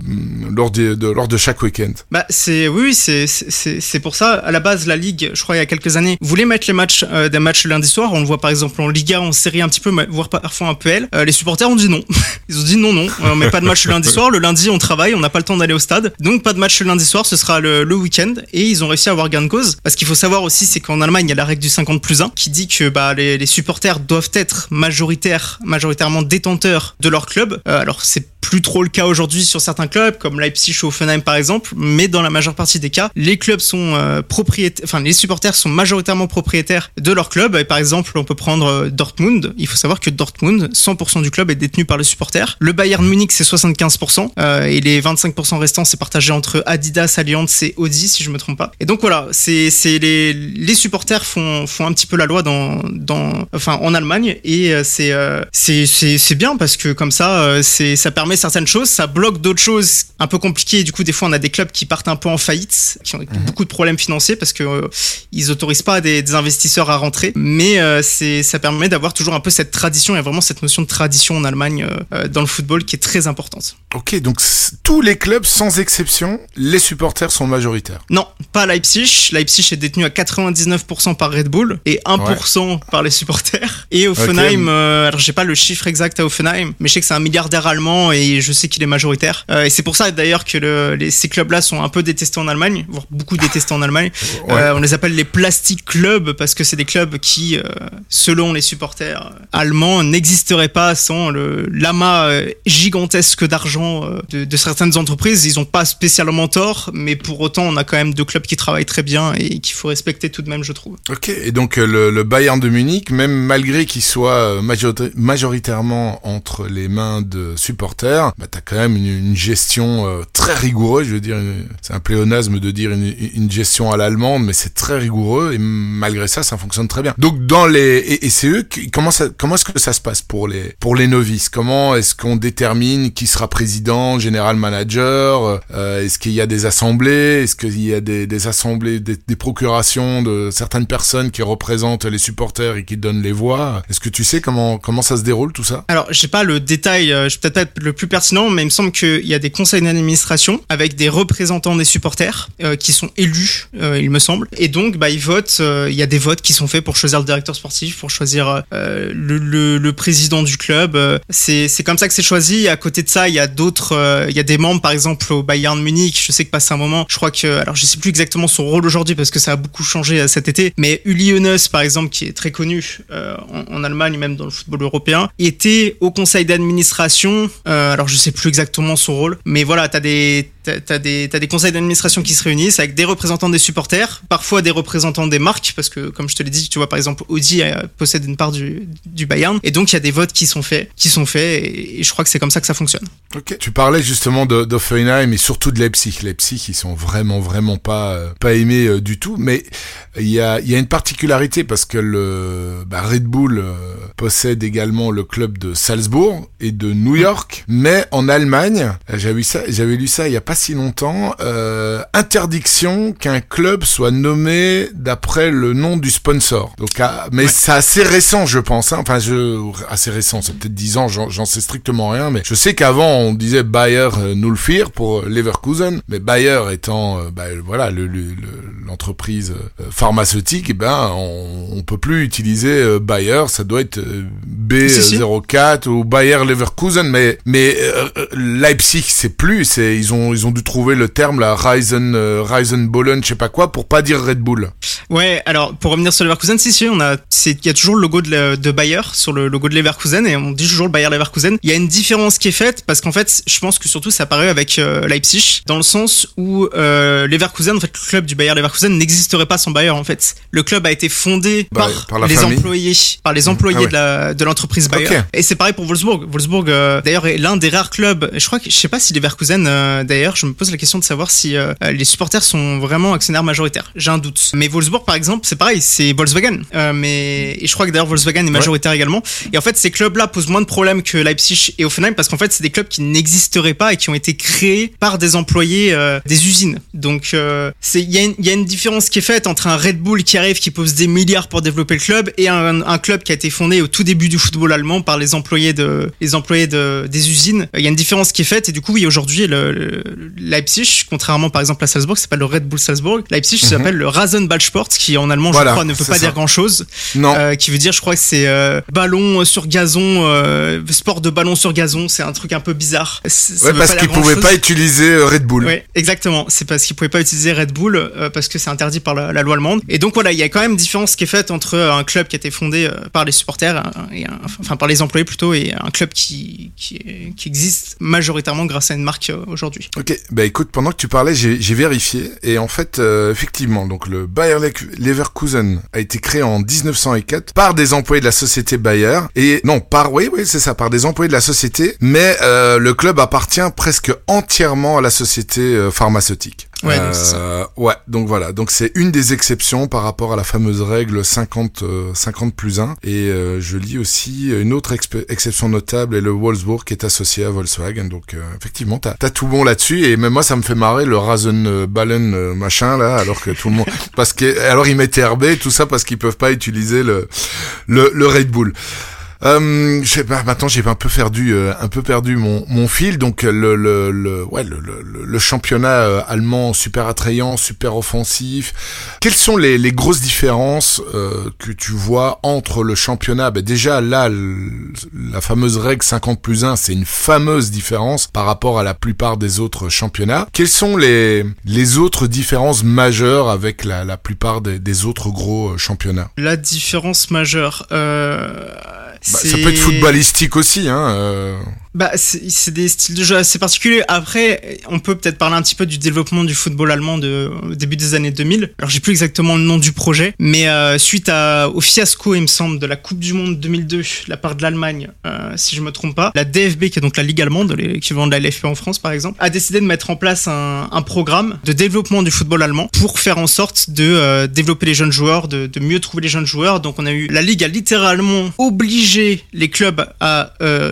lors, des- de, lors de chaque week-end. Bah c'est oui, c'est c'est c'est pour ça à la base la ligue, je crois il y a quelques années, voulait mettre les matchs euh, des matchs lundi soir. On le voit par exemple en Liga, en série un petit peu, voire parfois un PL. Euh, les supporters ont dit non. (laughs) Ils ont dit non non, on met pas de match le lundi soir. Le lundi on travaille, on n'a pas le temps d'aller au stade, donc pas de match le lundi soir. Ce sera le, le week-end et ils ont réussi à avoir gain de cause. Parce qu'il faut savoir aussi, c'est qu'en Allemagne il y a la règle du 50 plus 1 qui dit que bah les, les supporters doivent être majoritaires, majoritairement détenteurs de leur club. Euh, alors c'est plus trop le cas aujourd'hui sur certains clubs comme Leipzig ou Offenheim par exemple, mais dans la majeure partie des cas, les clubs sont euh, propriétaires, enfin les supporters sont majoritairement propriétaires de leur club. Et par exemple, on peut prendre euh, Dortmund. Il faut savoir que Dortmund, 100% du club est détenu par les supporters. Le Bayern Munich c'est 75% euh, et les 25% restants c'est partagé entre Adidas, Allianz et Audi si je me trompe pas. Et donc voilà, c'est les les supporters font font un petit peu la loi dans dans enfin en Allemagne et euh, c'est c'est c'est bien parce que comme ça euh, c'est ça permet certaines choses, ça bloque d'autres choses un peu compliquées. Et du coup, des fois, on a des clubs qui partent un peu en faillite, qui ont beaucoup de problèmes financiers parce que euh, ils autorisent pas des, des investisseurs à rentrer. Mais euh, c'est ça permet d'avoir toujours un peu cette tradition. Il y a vraiment cette notion de tradition en Allemagne euh, dans le football qui est très importante. Ok, donc tous les clubs, sans exception, les supporters sont majoritaires. Non, pas Leipzig. Leipzig est détenu à 99% par Red Bull et 1% par les supporters. Et Offenheim, euh, alors j'ai pas le chiffre exact à Offenheim, mais je sais que c'est un milliardaire allemand et je sais qu'il est majoritaire. Euh, et c'est pour ça d'ailleurs que le- les, ces clubs-là sont un peu détestés en Allemagne, voire beaucoup détestés en Allemagne. (laughs) Ouais. Euh, on les appelle les plastic clubs parce que c'est des clubs qui, euh, selon les supporters allemands, n'existeraient pas sans le l'amas gigantesque d'argent de, de certaines entreprises. Ils ont pas spécialement tort, mais pour autant, on a quand même deux clubs qui travaillent très bien et qu'il faut respecter tout de même, je trouve. Ok, et donc le, le Bayern de Munich, même malgré qu'il soit majorita- majoritairement entre entre les mains de supporters, bah, t'as quand même une, une gestion euh, très rigoureuse. Je veux dire, c'est un pléonasme de dire une, une gestion à l'allemande, mais c'est très rigoureux et malgré ça, ça fonctionne très bien. Donc dans les et, et c'est eux qui comment ça comment est-ce que ça se passe pour les pour les novices? Comment est-ce qu'on détermine qui sera président, général manager? Euh, Est-ce qu'il y a des assemblées? Est-ce qu'il y a des, des assemblées, des, des procurations de certaines personnes qui représentent les supporters et qui donnent les voix? Est-ce que tu sais comment comment ça se déroule tout ça? Alors, j'ai pas le détail, euh, je peut-être pas être le plus pertinent, mais il me semble qu'il y a des conseils d'administration avec des représentants des supporters euh, qui sont élus, euh, il me semble. Et donc, bah, ils votent. Il y a des votes qui sont faits pour choisir le directeur sportif, pour choisir le, le, le président du club. C'est comme ça que c'est choisi. À côté de ça, il y a d'autres, il y a des membres, par exemple au Bayern Munich. Je sais que passé un moment, je crois que, alors je sais plus exactement son rôle aujourd'hui parce que ça a beaucoup changé cet été, mais Uli Hoeneß, par exemple, qui est très connu en Allemagne, même dans le football européen, était au conseil d'administration. Euh, alors je sais plus exactement son rôle, mais voilà, t'as des T'as des, t'as des conseils d'administration qui se réunissent avec des représentants des supporters, parfois des représentants des marques, parce que comme je te l'ai dit, tu vois par exemple Audi euh, possède une part du, du Bayern, et donc il y a des votes qui sont faits, qui sont faits, et, je crois que c'est comme ça que ça fonctionne. Ok. Tu parlais justement de d'Offenheim et surtout de Leipzig. Leipzig, ils sont vraiment vraiment pas euh, pas aimés du tout. Mais il y a il y a une particularité parce que le bah, Red Bull possède également le club de Salzbourg et de New York. Mais en Allemagne, j'avais vu ça, j'avais lu ça il y a pas si longtemps. euh, interdiction qu'un club soit nommé d'après le nom du sponsor. Donc, ah, mais Ouais. c'est assez récent, je pense. hein. Enfin, je assez récent, c'est peut-être 10 ans. J'en sais strictement rien. Mais je sais qu'avant on disait Bayer euh, Nullfir pour euh, Leverkusen, mais Bayer étant euh, bah, voilà le- le- le- l'entreprise euh, pharmaceutique, et ben on, on peut plus utiliser Bayer. Ça doit être euh, Si, si. B04 ou Bayer Leverkusen. Mais mais euh, euh, Leipzig c'est plus. C'est ils ont ils ont dû trouver le terme la Ryzen euh, Ryzen Bollen, je sais pas quoi, pour pas dire Red Bull. Ouais, alors pour revenir sur Leverkusen, si si, on a, c'est, il y a toujours le logo de, la- de Bayer sur le logo de Leverkusen et on dit toujours le Bayer Leverkusen. Il y a une différence qui est faite parce qu'en fait, je pense que surtout ça apparaît avec euh, Leipzig dans le sens où Leverkusen, en fait, le club du Bayer Leverkusen n'existerait pas sans Bayer en fait. Le club a été fondé Bah, par, les famille. employés, par les employés Ah ouais. de l'entreprise Bayer. Et c'est pareil pour Wolfsburg. Wolfsburg, euh, d'ailleurs, est l'un des rares clubs. Je crois que je sais pas si Leverkusen, euh, d'ailleurs, je me pose la question de savoir si euh, les supporters sont vraiment actionnaires majoritaires. J'ai un doute. Mais Wolfsburg, par exemple, c'est pareil, c'est Volkswagen. Mais et je crois que d'ailleurs Volkswagen est majoritaire également. Et en fait, ces clubs-là posent moins de problèmes que Leipzig et Offenheim parce qu'en fait, c'est des clubs qui n'existeraient pas et qui ont été créés par des employés des usines. Donc, il y, a une- il y a une différence qui est faite entre un Red Bull qui arrive, qui pose des milliards pour développer le club, et un, un club qui a été fondé au tout début du football allemand par les employés de les employés de, des usines. Il y a une différence qui est faite et du coup, oui, aujourd'hui, le, le- Leipzig, contrairement par exemple à Salzbourg, qui s'appelle le Red Bull Salzbourg, Leipzig s'appelle le Rasenballsport, qui en allemand, Voilà, je crois, ne veut pas ça. dire grand chose. Non. Euh, qui veut dire, je crois que c'est euh, ballon sur gazon, euh, sport de ballon sur gazon, c'est un truc un peu bizarre. Ouais, parce qu'ils pouvaient grand-chose. pas utiliser euh, Red Bull. Ouais, exactement. C'est parce qu'ils pouvaient pas utiliser Red Bull euh, parce que c'est interdit par la, la loi allemande. Et donc voilà, il y a quand même une différence qui est faite entre euh, un club qui a été fondé euh, par les supporters et un- enfin par les employés plutôt et un club qui qui, qui existe majoritairement grâce à une marque euh, aujourd'hui. Ok, bah écoute, pendant que tu parlais, j'ai vérifié et en fait, euh, effectivement, donc le Bayer Le- Leverkusen a été créé en 1904 par des employés de la société Bayer et non, par oui, oui, c'est ça, par des employés de la société, mais euh, le club appartient presque entièrement à la société euh, pharmaceutique. Ouais, donc c'est Euh, ouais, donc voilà, donc c'est une des exceptions par rapport à la fameuse règle 50 euh, 50 plus 1 et euh, je lis aussi une autre exception notable est le Wolfsburg qui est associé à Volkswagen. Donc euh, effectivement, t'as as tout bon là-dessus et même moi ça me fait marrer le Rasenballen euh, machin là alors que tout le monde (laughs) parce que alors ils mettent RB tout ça parce qu'ils peuvent pas utiliser le le, le Red Bull. Euh, je sais maintenant j'ai un peu perdu, euh, un peu perdu mon, mon fil. Donc le, le, le, ouais, le, le, le championnat euh, allemand super attrayant, super offensif. Quelles sont les, les grosses différences euh, que tu vois entre le championnat? Ben Déjà là, la fameuse règle 50 plus 1, c'est une fameuse différence par rapport à la plupart des autres championnats. Quelles sont les, les autres différences majeures avec la, la plupart des, des autres gros euh, championnats? La différence majeure, euh, Bah, Ça peut être footballistique aussi, hein. euh. Bah, c'est des styles de jeu assez particuliers. Après, on peut peut-être parler un petit peu du développement du football allemand de, au début des années 2000. Alors, j'ai plus exactement le nom du projet, mais euh, suite à, au fiasco, il me semble, de la Coupe du Monde 2002, de la part de l'Allemagne, euh, si je me trompe pas, la DFB, qui est donc la Ligue allemande, l'équivalent de la LFP en France, par exemple, a décidé de mettre en place un, un programme de développement du football allemand pour faire en sorte de euh, développer les jeunes joueurs, de, de mieux trouver les jeunes joueurs. Donc, on a eu la Ligue a littéralement obligé les clubs à euh,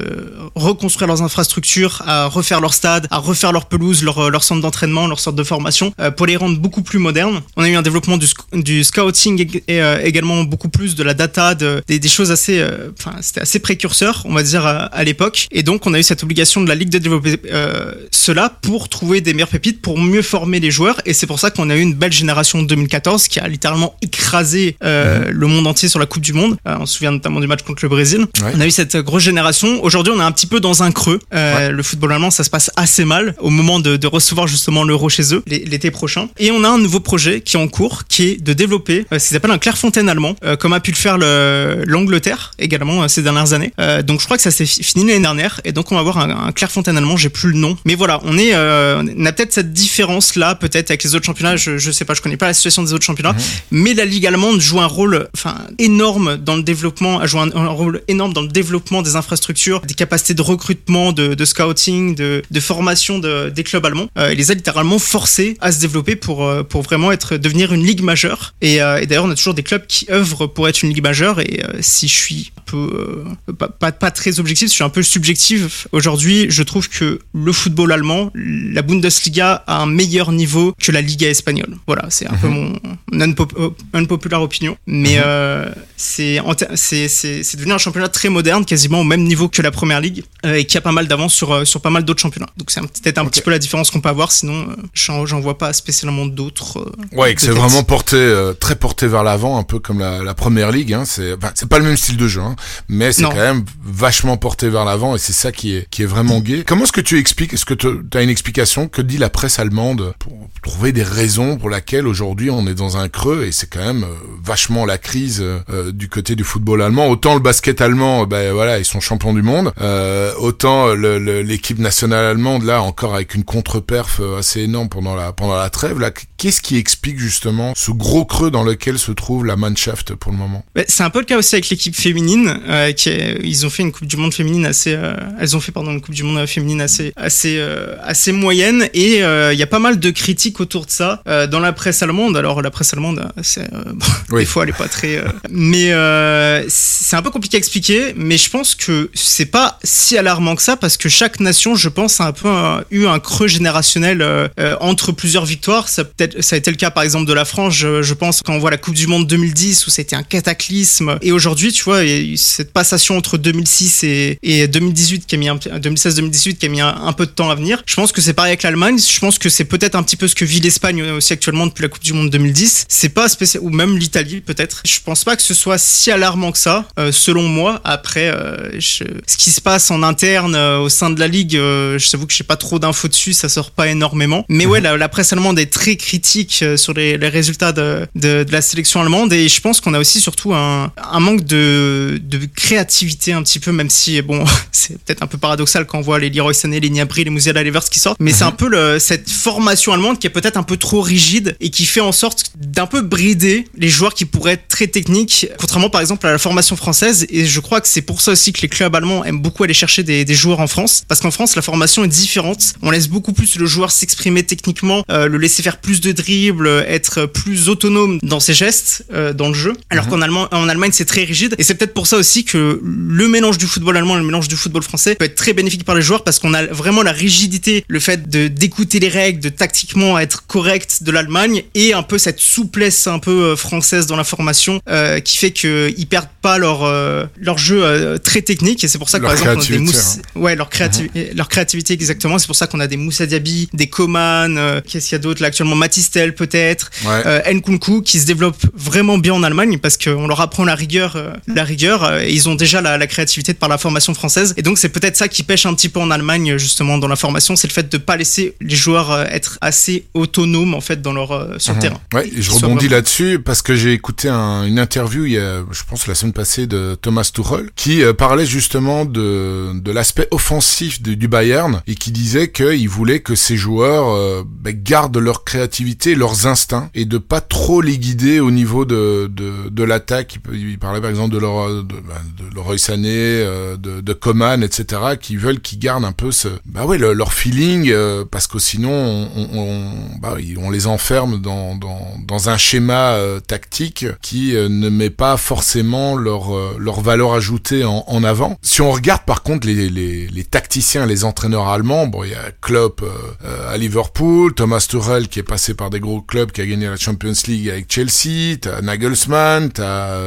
reconstruire leurs infrastructures, à refaire leur stade, à refaire leur pelouse, leur, leur centre d'entraînement, leur centre de formation, euh, pour les rendre beaucoup plus modernes. On a eu un développement du, sc- du scouting et, euh, également beaucoup plus de la data, de, des, des choses assez, euh, enfin c'était assez précurseur, on va dire à, à l'époque. Et donc on a eu cette obligation de la ligue de développer euh, cela pour trouver des meilleures pépites, pour mieux former les joueurs. Et c'est pour ça qu'on a eu une belle génération de 2014 qui a littéralement écrasé euh, le monde entier sur la Coupe du Monde. Euh, on se souvient notamment du match contre le Brésil. Ouais. On a eu cette grosse génération. Aujourd'hui, on est un petit peu dans un creux. Euh, Le football allemand, ça se passe assez mal au moment de, de recevoir justement l'euro chez eux l'é- l'été prochain. Et on a un nouveau projet qui est en cours, qui est de développer euh, ce qu'ils appellent un Clairefontaine allemand, euh, comme a pu le faire le- l'Angleterre également euh, ces dernières années. Donc je crois que ça s'est fi- fini l'année dernière. Et donc on va avoir un, un Clairefontaine allemand. J'ai plus le nom, mais voilà, on est, on a peut-être cette différence là, peut-être avec les autres championnats. Je, je sais pas, je connais pas la situation des autres championnats, mais la ligue allemande joue un rôle, enfin énorme dans le développement, a joué un, un rôle énorme dans le développement des infrastructures, des capacités de recrutement, de, de scouting, de, formation de- des clubs allemands. Euh, il les a littéralement forcés à se développer pour euh, pour vraiment être devenir une ligue majeure. Et, euh, et d'ailleurs, on a toujours des clubs qui œuvrent pour être une ligue majeure. Et euh, si je suis peu euh, pas, pas pas très objectif, je suis un peu subjectif. Aujourd'hui, je trouve que le football allemand, la Bundesliga a un meilleur niveau que la Liga espagnole. Voilà, c'est un peu mon unpop- unpopular opinion, mais euh, c'est c'est devenu un championnat très moderne, quasiment au même niveau que la première ligue, euh, et qui a pas mal d'avance sur euh, sur pas mal d'autres championnats. Donc c'est un- peut-être un petit peu la différence qu'on peut avoir. Sinon, euh, j'en vois pas spécialement d'autres. euh, Ouais, que c'est vraiment porté, euh, très porté vers l'avant, un peu comme la, la première ligue. Hein. C'est pas le même style de jeu, hein, mais c'est quand même vachement porté vers l'avant, et c'est ça qui est qui est vraiment gay. Comment est-ce que tu expliques Est-ce que tu as une explication? Que dit la presse allemande pour trouver des raisons pour laquelle aujourd'hui on est dans un creux et c'est quand même euh, vachement la crise euh, du côté du football allemand? Autant le basket allemand, euh, ben voilà, ils sont champions du monde. Euh, autant l'équipe nationale allemande là encore avec une contre-perf euh, assez énorme pendant la pendant la trêve là. Qu'est-ce qui explique justement ce gros creux dans lequel se trouve la Mannschaft pour le moment? C'est un peu le cas aussi avec l'équipe féminine. Euh, qui est- ils ont fait une Coupe du Monde féminine assez. euh, elles ont fait pardon une Coupe du Monde féminine assez assez euh, assez moyenne et euh, il y a pas mal de critiques autour de ça euh, dans la presse allemande. Alors la presse allemande, euh, c'est euh, (laughs) bon, Oui. des fois elle est pas très. euh, mais euh, c'est un peu compliqué à expliquer. Mais je pense que c'est pas si alarmant que ça parce que chaque nation, je pense, a un peu euh, eu un creux générationnel euh, euh, entre plusieurs victoires. Ça peut-être ça a été le cas par exemple de la France. Je, je pense quand on voit la Coupe du Monde 2010 où c'était un cataclysme. Et aujourd'hui, tu vois, cette passation entre 2006 et, et 2018 qui a mis un, 2016-2018 qui a mis un, un peu de temps à venir. Je pense que c'est pareil avec l'Allemagne. Je pense que c'est peut-être un petit peu ce que vit l'Espagne aussi actuellement depuis la Coupe du Monde 2010. C'est pas spécial ou même l'Italie peut-être. Je pense pas que ce soit si alarmant que ça, euh, selon moi. Après, euh, je- ce qui se passe en interne euh, au sein de la ligue, je t'avoue que j'ai pas trop d'infos dessus. Ça sort pas énormément. Mais ouais, la, la presse allemande est très critique sur les, les résultats de, de, de la sélection allemande et je pense qu'on a aussi surtout un, un manque de, de créativité un petit peu, même si bon, (laughs) c'est peut-être un peu paradoxal quand on voit les Leroy Sané, les Gnabry, les Musiala, les Verts qui sortent, mais c'est un peu le, cette formation allemande qui est peut-être un peu trop rigide et qui fait en sorte d'un peu brider les joueurs qui pourraient être très techniques, contrairement par exemple à la formation française. Et je crois que c'est pour ça aussi que les clubs allemands aiment beaucoup aller chercher des, des joueurs en France, parce qu'en France la formation est différente. On laisse beaucoup plus le joueur s'exprimer techniquement, euh, le laisser faire plus de dribbles, être plus autonome dans ses gestes, euh, dans le jeu. Alors qu'en Allemagne, en Allemagne c'est très rigide. Et c'est peut-être pour ça aussi que le mélange du football allemand et le mélange du football français peut être très bénéfique par les joueurs parce qu'on a vraiment la rigidité, le fait de d'écouter les règles, de tactiquement être correct de l'Allemagne et un peu cette souplesse un peu euh, française dans la formation euh, qui fait que ils perdent pas leur euh, leur jeu euh, très technique et c'est pour ça que Leur par exemple on a des mousse ouais leur créativité leur créativité exactement. C'est pour ça qu'on a des Moussa Diaby des Coman qu'est-ce qu'il y a d'autre là actuellement Matistel peut-être Ouais. Nkunku qui se développe vraiment bien en Allemagne parce qu'on leur apprend la rigueur, la rigueur joueurs, ils ont déjà la, la créativité de par la formation française. Et donc c'est peut-être ça qui pêche un petit peu en Allemagne justement dans la formation, c'est le fait de pas laisser les joueurs être assez autonomes en fait dans leur sur le Mhm. terrain. Ouais, je rebondis vraiment- là-dessus parce que j'ai écouté un- une interview il y a, je pense la semaine passée de Thomas Tuchel qui euh, parlait justement de, de l'aspect offensif de- du Bayern et qui disait qu'il voulait que ces joueurs euh, bah, gardent leur créativité, leurs instincts et de pas trop les guider au niveau de, de, de l'attaque. Il parlait par exemple de leur de, bah, de Leroy Sané, euh, de, de Coman, etc. qui veulent qu'ils gardent un peu ce bah ouais le- leur feeling euh, parce que sinon on, on, bah, on les enferme dans, dans, dans un schéma euh, tactique qui euh, ne met pas forcément leur, euh, leur valeur ajoutée en, en avant. Si on regarde par contre les, les, les tacticiens, les entraîneurs allemands, bon il y a Klopp euh, à Liverpool, Thomas Tuchel qui est passé par des gros clubs, qui a gagné la Champions League avec Chelsea, t'as Nagelsmann, t'as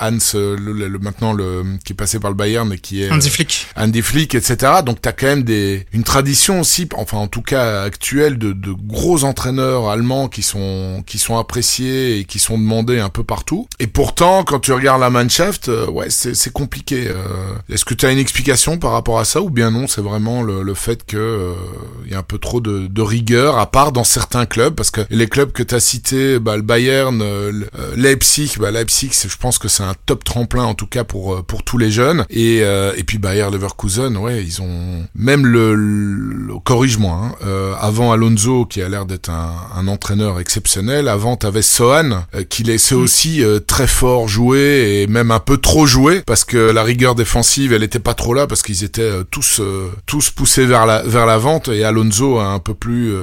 Hans, le, le- le- maintenant le qui est passé par le Bayern et qui est Hansi euh, Flick. Andy Flick, etc. Donc t'as quand même des une tradition aussi, enfin en tout cas actuelle, de, de gros entraîneurs allemands qui sont qui sont appréciés et qui sont demandés un peu partout. Et pourtant, quand tu regardes la Mannschaft, euh, ouais, c'est c'est compliqué. Euh, Est-ce que tu as une explication par rapport à ça ou bien non C'est vraiment le, le fait que euh, il y a un peu trop de, de rigueur, à part dans certains clubs, parce que les clubs que tu as cités, bah, le Bayern, euh, le- Leipzig, bah, Leipzig, je pense que c'est un top tremplin en tout cas pour euh, pour tous les jeunes. Et euh, et puis Bayer Leverkusen, ouais, ils ont même le, le- corrige-moi. Hein, euh, avant Alonso, qui a l'air d'être un, un entraîneur exceptionnel, avant t'avais Sohan, euh, qui laissait aussi euh, très fort jouer et même un peu trop jouer parce que la rigueur défensive, elle était pas trop là parce qu'ils étaient euh, tous tous poussés vers la vers la vente et Alonso a un peu plus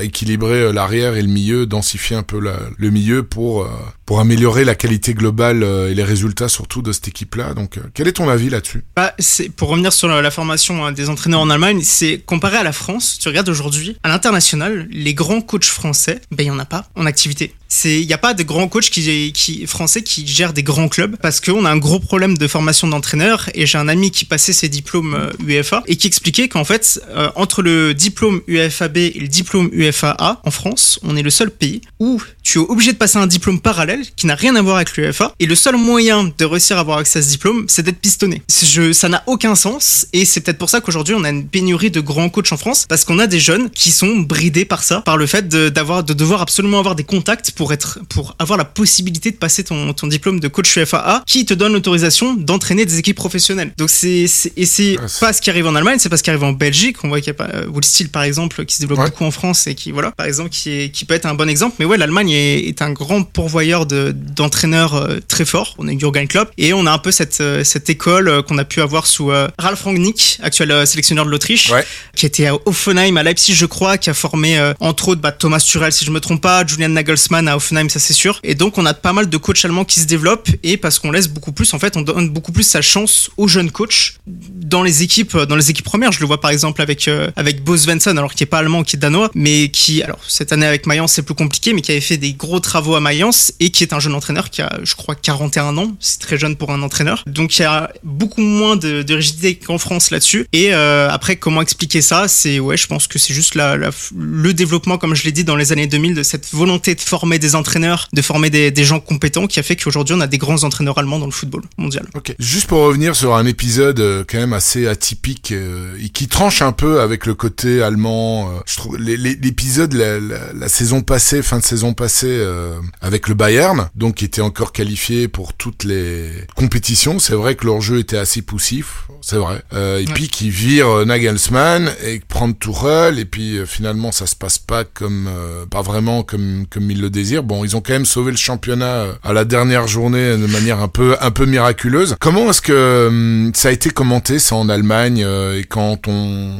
équilibré l'arrière et le milieu, densifié un peu la- le milieu pour pour améliorer la qualité globale et les résultats surtout de cette équipe-là. Donc, euh, quel est ton avis là-dessus? Bah, pour revenir sur la, formation hein, des entraîneurs en Allemagne, c'est comparé à la France. Tu regardes aujourd'hui à l'international, les grands coachs français, ben il y en a pas en activité. Il y a pas de grands coachs qui, français qui gèrent des grands clubs parce qu'on a un gros problème de formation d'entraîneurs. Et j'ai un ami qui passait ses diplômes euh, UEFA et qui expliquait qu'en fait euh, entre le diplôme UFAB et le diplôme UFAA en France, on est le seul pays où tu es obligé de passer un diplôme parallèle qui n'a rien à voir avec l'UFA et le seul moyen de réussir à avoir accès à ce diplôme, c'est d'être pistonné. Ça n'a aucun sens et c'est peut-être pour ça qu'aujourd'hui on a une pénurie de grands coachs en France parce qu'on a des jeunes qui sont bridés par ça, par le fait de, d'avoir, de devoir absolument avoir des contacts être, pour avoir la possibilité de passer ton, ton diplôme de coach UFAA qui te donne l'autorisation d'entraîner des équipes professionnelles. Donc c'est, et c'est Ah, c'est- pas ce qui arrive en Allemagne, c'est pas ce qui arrive en Belgique. On voit qu'il y a pas euh, Will par exemple qui se développe Ouais. beaucoup en France et qui voilà par exemple qui est qui peut être un bon exemple. Mais ouais, l'Allemagne est, est un grand pourvoyeur de d'entraîneurs euh, très forts. On a Jurgen Klopp et on a un peu cette euh, cette école qu'on a pu avoir sous Ralf Rangnick, actuel sélectionneur de l'Autriche, Ouais. qui était à Offenheim à Leipzig je crois, qui a formé entre autres bah, Thomas Tuchel si je me trompe pas, Julian Nagelsmann à Offenheim ça c'est sûr. Et donc on a pas mal de coachs allemands qui se développent et parce qu'on laisse beaucoup plus en fait on donne beaucoup plus sa chance aux jeunes coachs dans les équipes dans les équipes premières. Je le vois par exemple avec euh, avec Bo Svensson alors qui est pas allemand qui est danois mais qui alors cette année avec Mayence c'est plus compliqué mais qui avait fait des gros travaux à Mayence et qui est un jeune entraîneur qui a je crois 41 ans, c'est très jeune pour un entraîneur. Donc il y a beaucoup moins de, rigidité qu'en France là-dessus. Et euh, après comment expliquer ça? C'est ouais, je pense que c'est juste la- le développement comme je l'ai dit dans les années 2000 de cette volonté de former des entraîneurs, de former des, des gens compétents qui a fait qu'aujourd'hui on a des grands entraîneurs allemands dans le football mondial. Ok. Juste pour revenir sur un épisode euh, quand même assez atypique euh, et qui tranche un peu avec le côté allemand. euh, je trouve l'épisode la, la, la saison passée, fin de saison passée euh, avec le Bayern, donc qui était encore qualifié pour toutes les compétitions. C'est vrai que leur jeu était assez poussif, c'est vrai. Et Ouais. puis qui vire Nagelsmann et prendre Tourelle et puis finalement ça se passe pas comme pas vraiment comme comme ils le Bon, ils ont quand même sauvé le championnat euh, à la dernière journée de manière un peu un peu miraculeuse. Comment est-ce que hum, ça a été commenté ça en Allemagne euh, et quand on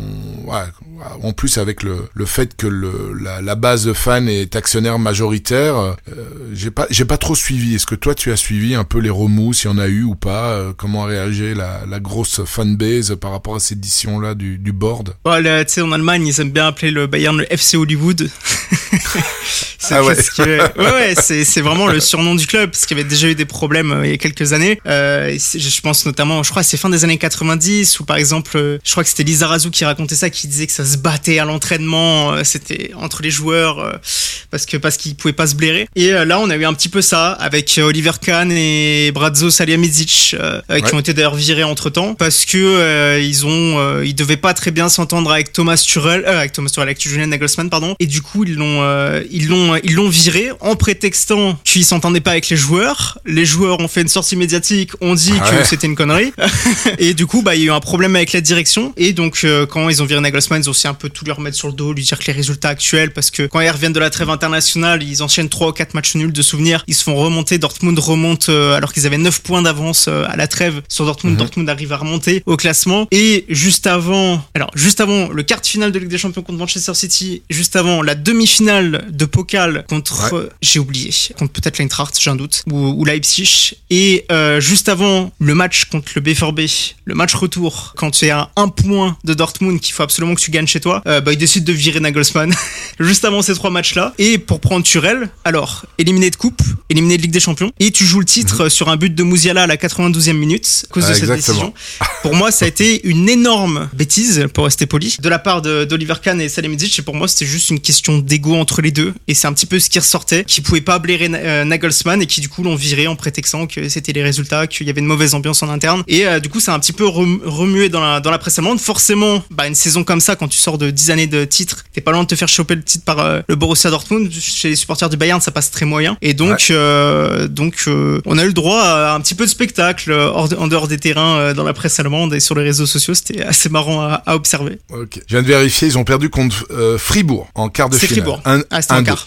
ouais, en plus avec le, le fait que le, la, la base de fans est actionnaire majoritaire, euh, j'ai pas j'ai pas trop suivi. Est-ce que toi tu as suivi un peu les remous, s'il y en a eu ou pas euh, Comment a réagi la, la grosse fanbase par rapport à cette édition là du, du board? Là, tu sais, en Allemagne, ils aiment bien appeler le Bayern le FC Hollywood. (laughs) C'est Ah ouais. que- (laughs) ouais, ouais, c'est, c'est vraiment le surnom du club, parce qu'il y avait déjà eu des problèmes euh, il y a quelques années. Euh, je pense notamment, je crois, c'est fin des années 90, où par exemple, euh, je crois que c'était Lisa Razou qui racontait ça, qui disait que ça se battaient à l'entraînement, euh, c'était entre les joueurs parce que parce qu'ils pouvaient pas se blairer. Et là, on a eu un petit peu ça avec Oliver Kahn et Brazzo Salihamidzic euh, qui Ouais. ont été d'ailleurs virés entre temps parce que euh, ils ont euh, ils devaient pas très bien s'entendre avec Thomas Tuchel, euh, avec Thomas Tuchel, avec Julian Nagelsmann pardon. Et du coup, ils l'ont euh, ils l'ont ils l'ont viré en prétextant qu'ils s'entendaient pas avec les joueurs. Les joueurs ont fait une sortie médiatique, ont dit Ah que ouais. c'était une connerie. (laughs) et du coup, bah, il y a eu un problème avec la direction. Et donc, euh, quand ils ont viré Nagelsmann, ils ont aussi un peu tout lui remettre sur le dos, lui dire que les résultats actuels, parce que quand ils reviennent de la trêve internationale, ils enchaînent 3 ou 4 matchs nuls de souvenirs. Ils se font remonter. Dortmund remonte, euh, alors qu'ils avaient 9 points d'avance euh, à la trêve sur Dortmund. Mhm. Dortmund arrive à remonter au classement. Et juste avant, alors, juste avant le quart de finale de Ligue des Champions contre Manchester City, juste avant la demi-finale de Contre, j'ai oublié, contre peut-être l'Eintracht, j'ai un doute, ou, ou Leipzig. Et euh, juste avant le match contre le BVB, le match retour, quand tu es à un point de Dortmund qu'il faut absolument que tu gagnes chez toi, euh, bah, ils décident de virer Nagelsmann (laughs) juste avant ces trois matchs-là. Et pour prendre Turel, alors, éliminé de coupe, éliminé de Ligue des Champions, et tu joues le titre euh, sur un but de Mouziala à la 92e minute, à cause Ah, de cette exactement. décision. Pour moi, ça a été une énorme bêtise, pour rester poli, de la part d'Oliver Kahn et Salihamidzic. Et pour moi, c'était juste une question d'ego entre les deux. Et c'est un petit peu ce qui ressortait, qui pouvaient pas blairer euh, Nagelsmann et qui du coup l'ont viré en prétextant que c'était les résultats, qu'il y avait une mauvaise ambiance en interne. Et euh, du coup, c'est un petit peu rem- remué dans la, dans la presse allemande. Forcément, bah, une saison comme ça, quand tu sors de 10 années de titre, t'es pas loin de te faire choper le titre par euh, le Borussia Dortmund. Chez les supporters du Bayern, ça passe très moyen. Et donc, euh, donc on a eu le droit à un petit peu de spectacle hors de- en dehors des terrains dans la presse allemande et sur les réseaux sociaux. C'était assez marrant à, à observer. Ok. Je viens de vérifier, ils ont perdu contre Fribourg en quart de C'est finale. Fribourg. Un, Ah, un, en quart.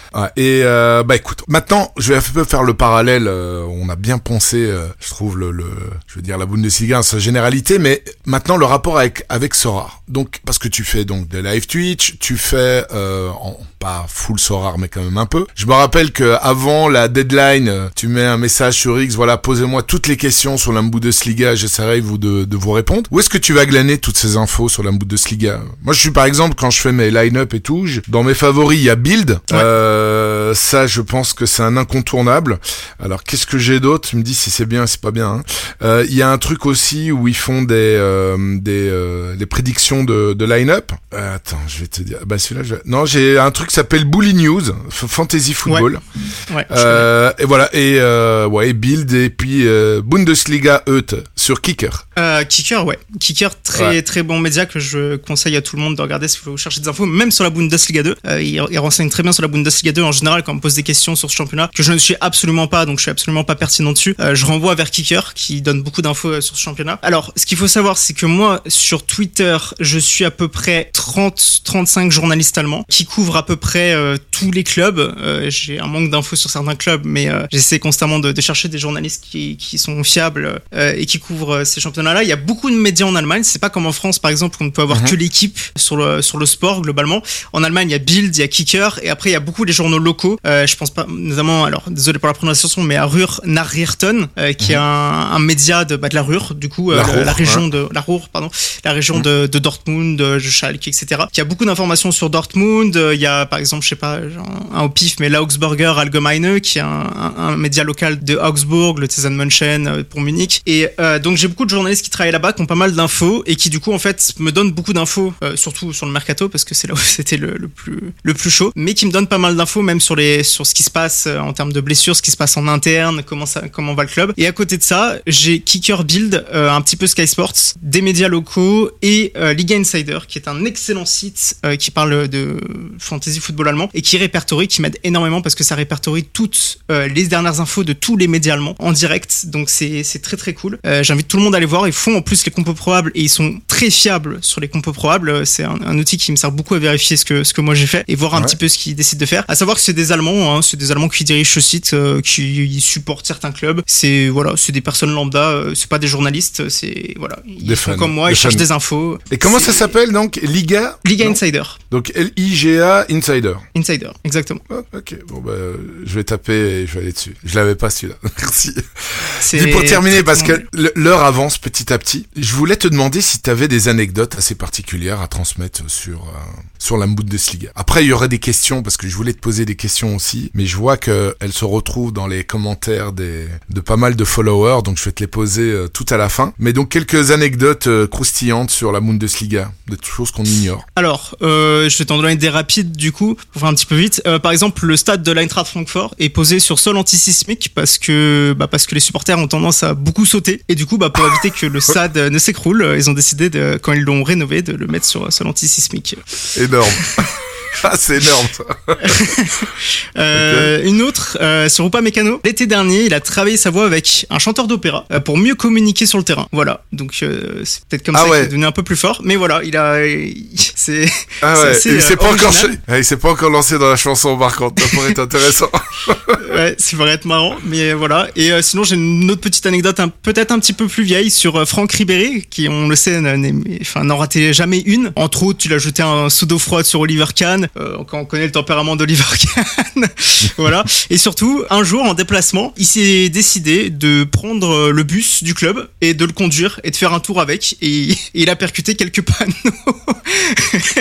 et euh, bah écoute, maintenant je vais un peu faire le parallèle. euh, on a bien pensé, euh, je trouve le, le, je veux dire la Bundesliga en sa généralité, mais maintenant le rapport avec avec Sorar. Donc parce que tu fais donc des live Twitch, tu fais euh, en, pas full Sorar mais quand même un peu. Je me rappelle que avant la deadline, euh, tu mets un message sur X, voilà, posez-moi toutes les questions sur la Bundesliga, j'essaierai vous de, de vous répondre. Où est-ce que tu vas glaner toutes ces infos sur la Bundesliga? Moi je suis par exemple quand je fais mes line-up et tout, je- dans mes favoris il y a Build. Ouais. Euh, ça, je pense que c'est un incontournable. Alors, qu'est-ce que j'ai d'autre? Tu me dis si c'est bien, c'est pas bien. hein. Euh, Il y a un truc aussi où ils font des euh, des euh, prédictions de, de line-up. Euh, attends, je vais te dire. Bah celui-là, je... non, j'ai un truc qui s'appelle Bully News, Fantasy Football. Ouais, Euh, et voilà, et euh, ouais, et Build et puis euh, Bundesliga Eut sur Kicker. Euh, Kicker, ouais. Kicker, très Ouais. très bon média que je conseille à tout le monde de regarder si vous cherchez des infos, même sur la Bundesliga 2. Euh, il, il renseigne très bien sur la Bundesliga 2 en général quand on me pose des questions sur ce championnat que je ne suis absolument pas, donc je suis absolument pas pertinent dessus. Euh, je renvoie vers Kicker qui donne beaucoup d'infos euh, sur ce championnat. Alors, ce qu'il faut savoir, c'est que moi, sur Twitter, je suis à peu près 30-35 journalistes allemands qui couvrent à peu près euh, tous les clubs. Euh, J'ai un manque d'infos sur certains clubs, mais j'essaie constamment de, de chercher des journalistes qui, qui sont fiables et qui couvrent ces championnats-là. Il y a beaucoup de médias en Allemagne. C'est pas comme en France, par exemple, où on ne peut avoir Mhm. que l'équipe sur le sur le sport globalement. En Allemagne, il y a Bild, il y a Kicker, et après il y a beaucoup les journaux locaux. Euh, je pense pas, notamment, alors désolé pour la prononciation, mais à Ruhr Nachrichten, euh, qui est un, un média de bah, de la Ruhr, du coup, euh, La le- Ruhr, la région de la Ruhr, pardon, la région de, de Dortmund, de Schalke, etc. Qui a beaucoup d'informations sur Dortmund. Il y a par exemple, je sais pas, un au pif, mais l'Augsburger Allgemeine, qui est un, un, un média local de Augsbourg, le München euh, pour Munich. Et donc j'ai beaucoup de journalistes qui travaillent là-bas, qui ont pas mal d'infos et qui du coup en fait me donnent beaucoup d'infos, surtout sur le mercato parce que c'est là où (laughs) c'était le, le plus le plus chaud, mais qui me donnent pas mal d'infos même sur les sur ce qui se passe euh, en termes de blessures, ce qui se passe en interne, comment ça comment va le club. Et à côté de ça, j'ai Kicker Build, euh, un petit peu Sky Sports, des médias locaux et euh, Liga Insider, qui est un excellent site euh, qui parle de fantasy football allemand et qui répertorie, qui m'aide énormément parce que ça répertorie toutes les dernières infos de tous les médias allemands en direct. Donc c'est très très cool. J'invite tout le monde à aller voir. Ils font en plus les compos probables et ils sont très fiables sur les compos probables. C'est un, un outil qui me sert beaucoup à vérifier ce que ce que moi j'ai fait et voir un Ouais. petit peu ce qu'ils décident de faire. À savoir que c'est des Allemands, hein, c'est des Allemands qui dirigent ce site, euh, qui supportent certains clubs. C'est voilà, c'est des personnes lambda. euh, c'est pas des journalistes. C'est voilà, ils Des font fans, comme moi, ils cherchent des infos. Et comment ça s'appelle donc Liga? Liga Non Insider. Donc L-I-G-A Insider. Insider, exactement. Ah, ok, bon bah je vais taper et je vais aller dessus. Je l'avais pas celui-là. (laughs) Merci. C'est Dis pour terminer, parce que l'heure avance petit à petit, je voulais te demander si tu avais des anecdotes assez particulières à transmettre sur euh, sur la Bundesliga. Après, il y aurait des questions, parce que je voulais te poser des questions aussi, mais je vois que elles se retrouvent dans les commentaires des, de pas mal de followers, donc je vais te les poser euh, tout à la fin. Mais donc quelques anecdotes euh, croustillantes sur la Bundesliga, de choses qu'on ignore. Alors, euh, je vais t'en donner des rapides du coup, pour faire un petit peu vite. Euh, par exemple, le stade de l'Eintracht Francfort est posé sur sol antisismique parce que bah, parce que les supporters ont tendance à beaucoup sauter et du coup, bah, pour éviter que le stade euh, ne s'écroule, euh, ils ont décidé de, quand ils l'ont rénové de le mettre sur sol antisismique. Énorme. (laughs) ah, c'est énorme ça. (laughs) Euh, Une autre euh, sur Rupa Mécano. L'été dernier, il a travaillé sa voix avec un chanteur d'opéra euh, pour mieux communiquer sur le terrain. Voilà, donc c'est peut-être comme Ah ça ouais. qu'il est devenu un peu plus fort. Mais voilà, il a, (laughs) c'est Ah ouais, assez, et il s'est pas encore, original. ch- Ouais, il s'est pas encore lancé dans la chanson par contre, ça pourrait être intéressant. (laughs) Ouais, ça pourrait être marrant, mais voilà. Et sinon, j'ai une autre petite anecdote, peut-être un petit peu plus vieille, sur Franck Ribéry, qui, on le sait, n'en ratait jamais une. Entre autres, il a jeté un seau d'eau froide sur Oliver Kahn, euh, quand on connaît le tempérament d'Oliver (laughs) Kahn. voilà. Et surtout, un jour, en déplacement, il s'est décidé de prendre euh, le bus du club et de le conduire et de faire un tour avec. Et, et (laughs) il a percuté quelques (laughs) panneaux.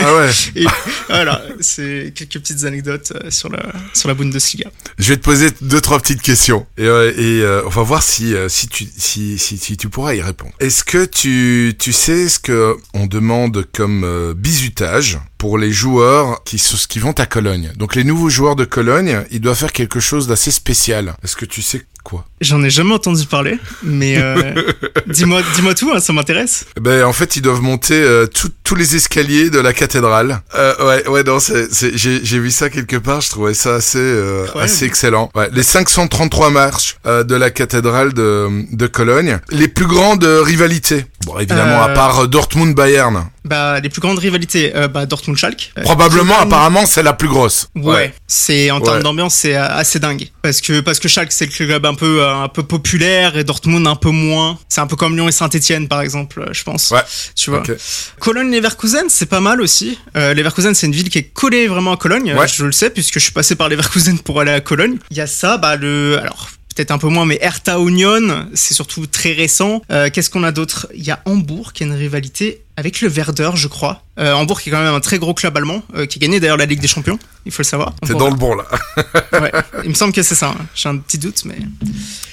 ah ouais. et voilà, c'est quelques petites anecdotes euh, sur la, sur la Bundesliga. Je vais te poser deux trois petites questions et, euh, et euh, on va voir si euh, si tu si, si si tu pourras y répondre. Est-ce que tu tu sais ce que on demande comme bizutage? Pour les joueurs qui qui vont à Cologne Donc les nouveaux joueurs de Cologne, ils doivent faire quelque chose d'assez spécial. Est-ce que tu sais quoi? J'en ai jamais entendu parler, mais euh, (laughs) dis-moi, dis-moi tout, hein, ça m'intéresse. Ben en fait ils doivent monter euh, tout- tous les escaliers de la cathédrale. Euh, ouais ouais non j'ai vu ça quelque part. Je trouvais ça assez euh, assez excellent. Ouais, les 533 marches euh, de la cathédrale de de Cologne. Les plus grandes euh, rivalités. Bon évidemment à part Dortmund Bayern. Bah, les plus grandes rivalités, euh, bah, Dortmund Schalke. Euh, Probablement apparemment c'est la plus grosse. Ouais, c'est en termes Ouais. d'ambiance, c'est euh, assez dingue. Parce que parce que Schalke c'est le club un peu euh, un peu populaire et Dortmund un peu moins. C'est un peu comme Lyon et Saint-Étienne par exemple, je pense. Ouais. Tu vois. Ok. Cologne Leverkusen, c'est pas mal aussi. Euh, Leverkusen, c'est une ville qui est collée vraiment à Cologne. Ouais. Je le sais puisque je suis passé par Leverkusen pour aller à Cologne. Il y a ça, bah le alors peut-être un peu moins, mais Hertha Union, c'est surtout très récent. Euh, Qu'est-ce qu'on a d'autre? Il y a Hambourg qui a une rivalité avec le Werder, je crois. Euh, Hambourg qui est quand même un très gros club allemand, euh, qui a gagné d'ailleurs la Ligue des Champions. Il faut le savoir. T'es dans le bon là. (laughs) Ouais. Il me semble que c'est ça. hein. J'ai un petit doute, mais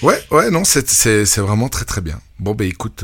Ouais, ouais, non, c'est vraiment très très bien. Bon, bah écoute,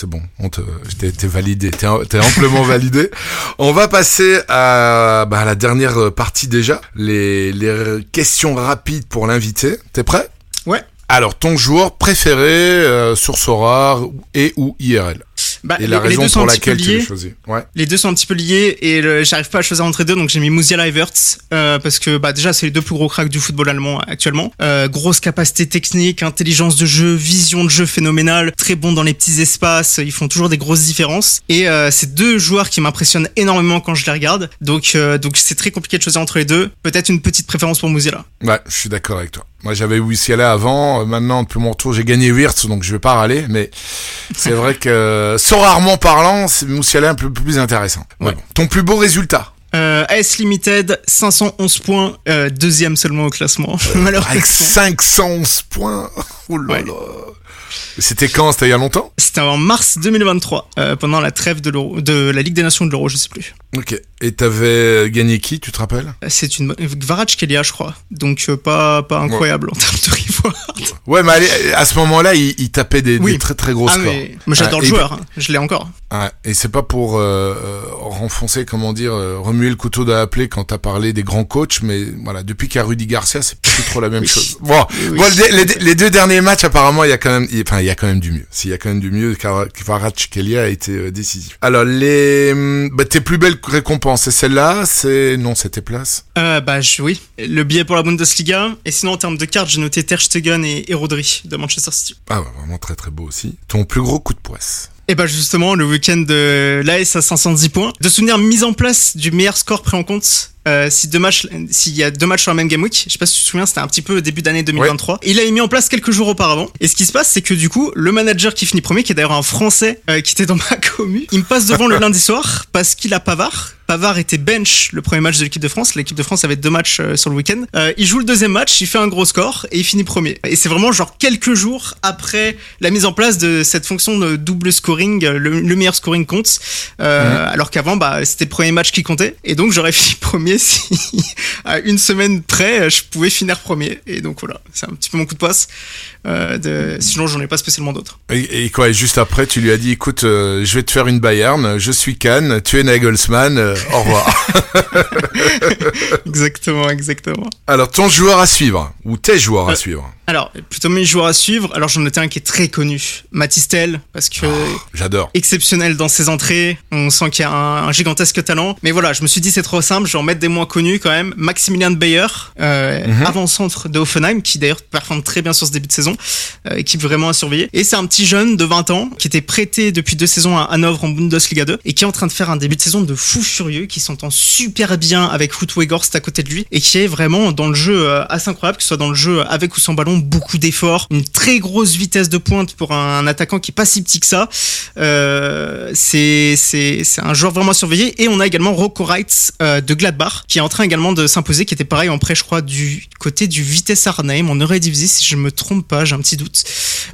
c'est bon, on te, t'es t'es validé, t'es t'es amplement validé. (laughs) On va passer à, bah, la dernière partie déjà, les les questions rapides pour l'invité. T'es prêt? Ouais. Alors, ton joueur préféré euh, sur Sora et ou IRL Bah, Et la les, les raison deux sont pour un petit peu laquelle tu liés. l'as choisi. Ouais. Les deux sont un petit peu liés et j'arrive pas à choisir entre les deux, donc j'ai mis Musiala et Wirtz euh, parce que bah déjà c'est les deux plus gros cracks du football allemand actuellement. Euh, grosse capacité technique, intelligence de jeu, vision de jeu phénoménale, très bon dans les petits espaces, ils font toujours des grosses différences et euh, c'est deux joueurs qui m'impressionnent énormément quand je les regarde. Donc euh, donc c'est très compliqué de choisir entre les deux. Peut-être une petite préférence pour Musiala. Ouais, je suis d'accord avec toi. Moi, j'avais Wissiala avant. euh, Maintenant, depuis mon retour, j'ai gagné Wirtz, donc je vais pas râler. Mais c'est vrai que, sans rarement parlant, c'est Moussiala un peu plus intéressant. Mais Ouais. bon. Ton plus beau résultat Euh, AS Limited 511 points, euh, deuxième seulement au classement (laughs) Avec malheureusement. 511 points. Oh là Ouais. là. C'était quand? C'était il y a longtemps? C'était en mars 2023, euh, pendant la trêve de, l'Euro- de la Ligue des Nations de l'Euro, je sais plus. Ok. Et t'avais gagné qui, tu te rappelles? Euh, C'est une Kvaratskhelia, je crois. Donc euh, pas pas incroyable en termes de reward. Ouais, mais allez, à ce moment-là, il, il tapait des, Oui. des très très gros ah scores. mais moi j'adore Ah, le et- joueur, hein. je l'ai encore. Ouais, et c'est pas pour euh, renfoncer, comment dire, remuer le couteau dans la plaie quand t'as parlé des grands coachs, mais voilà, depuis qu'il y a Rudy Garcia, c'est plus trop la même Oui. chose. Bon, Oui. bon, les, les- les deux derniers matchs, apparemment, il y a quand même, il- enfin, il y a quand même du mieux. S'il y a quand même du mieux, car Kvaratskhelia a été euh, décisif. Alors, les, hum, bah, tes plus belles récompenses, c'est celle-là, c'est non, c'est tes places? Euh, bah je, oui, le billet pour la Bundesliga. Et sinon en termes de cartes, j'ai noté Ter Stegen et, et Rodri de Manchester City. Ah, ouais, vraiment très très beau aussi. Ton plus gros coup de poisse. Et bah justement, le week-end de l'AS à 510 points. De souvenir mise en place du meilleur score pris en compte euh, si deux matchs, s'il y a deux matchs sur la même game week, je sais pas si tu te souviens, c'était un petit peu début d'année 2023. Et il l'avait mis en place quelques jours auparavant. Et ce qui se passe, c'est que du coup, le manager qui finit premier, qui est d'ailleurs un Français euh, qui était dans ma (laughs) commu, il me passe devant le lundi soir parce qu'il a Pavard. Pavard était bench le premier match de l'équipe de France. L'équipe de France avait deux matchs euh, sur le week-end. Euh, il joue le deuxième match, il fait un gros score et il finit premier. Et c'est vraiment genre quelques jours après la mise en place de cette fonction de double scoring, le, le meilleur scoring compte. Euh, Alors qu'avant, bah, c'était le premier match qui comptait. Et donc j'aurais (laughs) fini premier si (laughs) à une semaine près, je pouvais finir premier. Et donc voilà, c'est un petit peu mon coup de passe. Euh, de... Sinon, j'en ai pas spécialement d'autres. Et, et quoi, et juste après, tu lui as dit, écoute, euh, je vais te faire une Bayern, je suis Cannes, tu es Nagelsmann, euh, au revoir. (laughs) exactement, exactement. Alors, ton joueur à suivre, ou tes joueurs à Euh, suivre Alors, plutôt mes joueurs à suivre. Alors, j'en étais un qui est très connu. Matistel, parce que J'adore. exceptionnel dans ses entrées. On sent qu'il y a un, un gigantesque talent. Mais voilà, je me suis dit c'est trop simple. Je vais en mettre des moins connus quand même. Maximilian Bayer, euh, Mhm. avant-centre de Offenheim, qui d'ailleurs performe très bien sur ce début de saison. Euh, équipe vraiment à surveiller. Et c'est un petit jeune de 20 ans qui était prêté depuis deux saisons à Hanovre en Bundesliga 2 et qui est en train de faire un début de saison de fou furieux, qui s'entend super bien avec Ruth Weghorst à côté de lui et qui est vraiment dans le jeu euh, assez incroyable, que ce soit dans le jeu avec ou sans ballon, beaucoup d'efforts, une très grosse vitesse de pointe pour un, attaquant qui est pas si petit que ça. Euh, c'est c'est c'est un joueur vraiment à surveiller et on a également Rocco Reitz de Gladbach qui est en train également de s'imposer, qui était pareil en prêt, je crois, du côté du Vitesse Arnhem en Eredivisie, si je me trompe pas, j'ai un petit doute.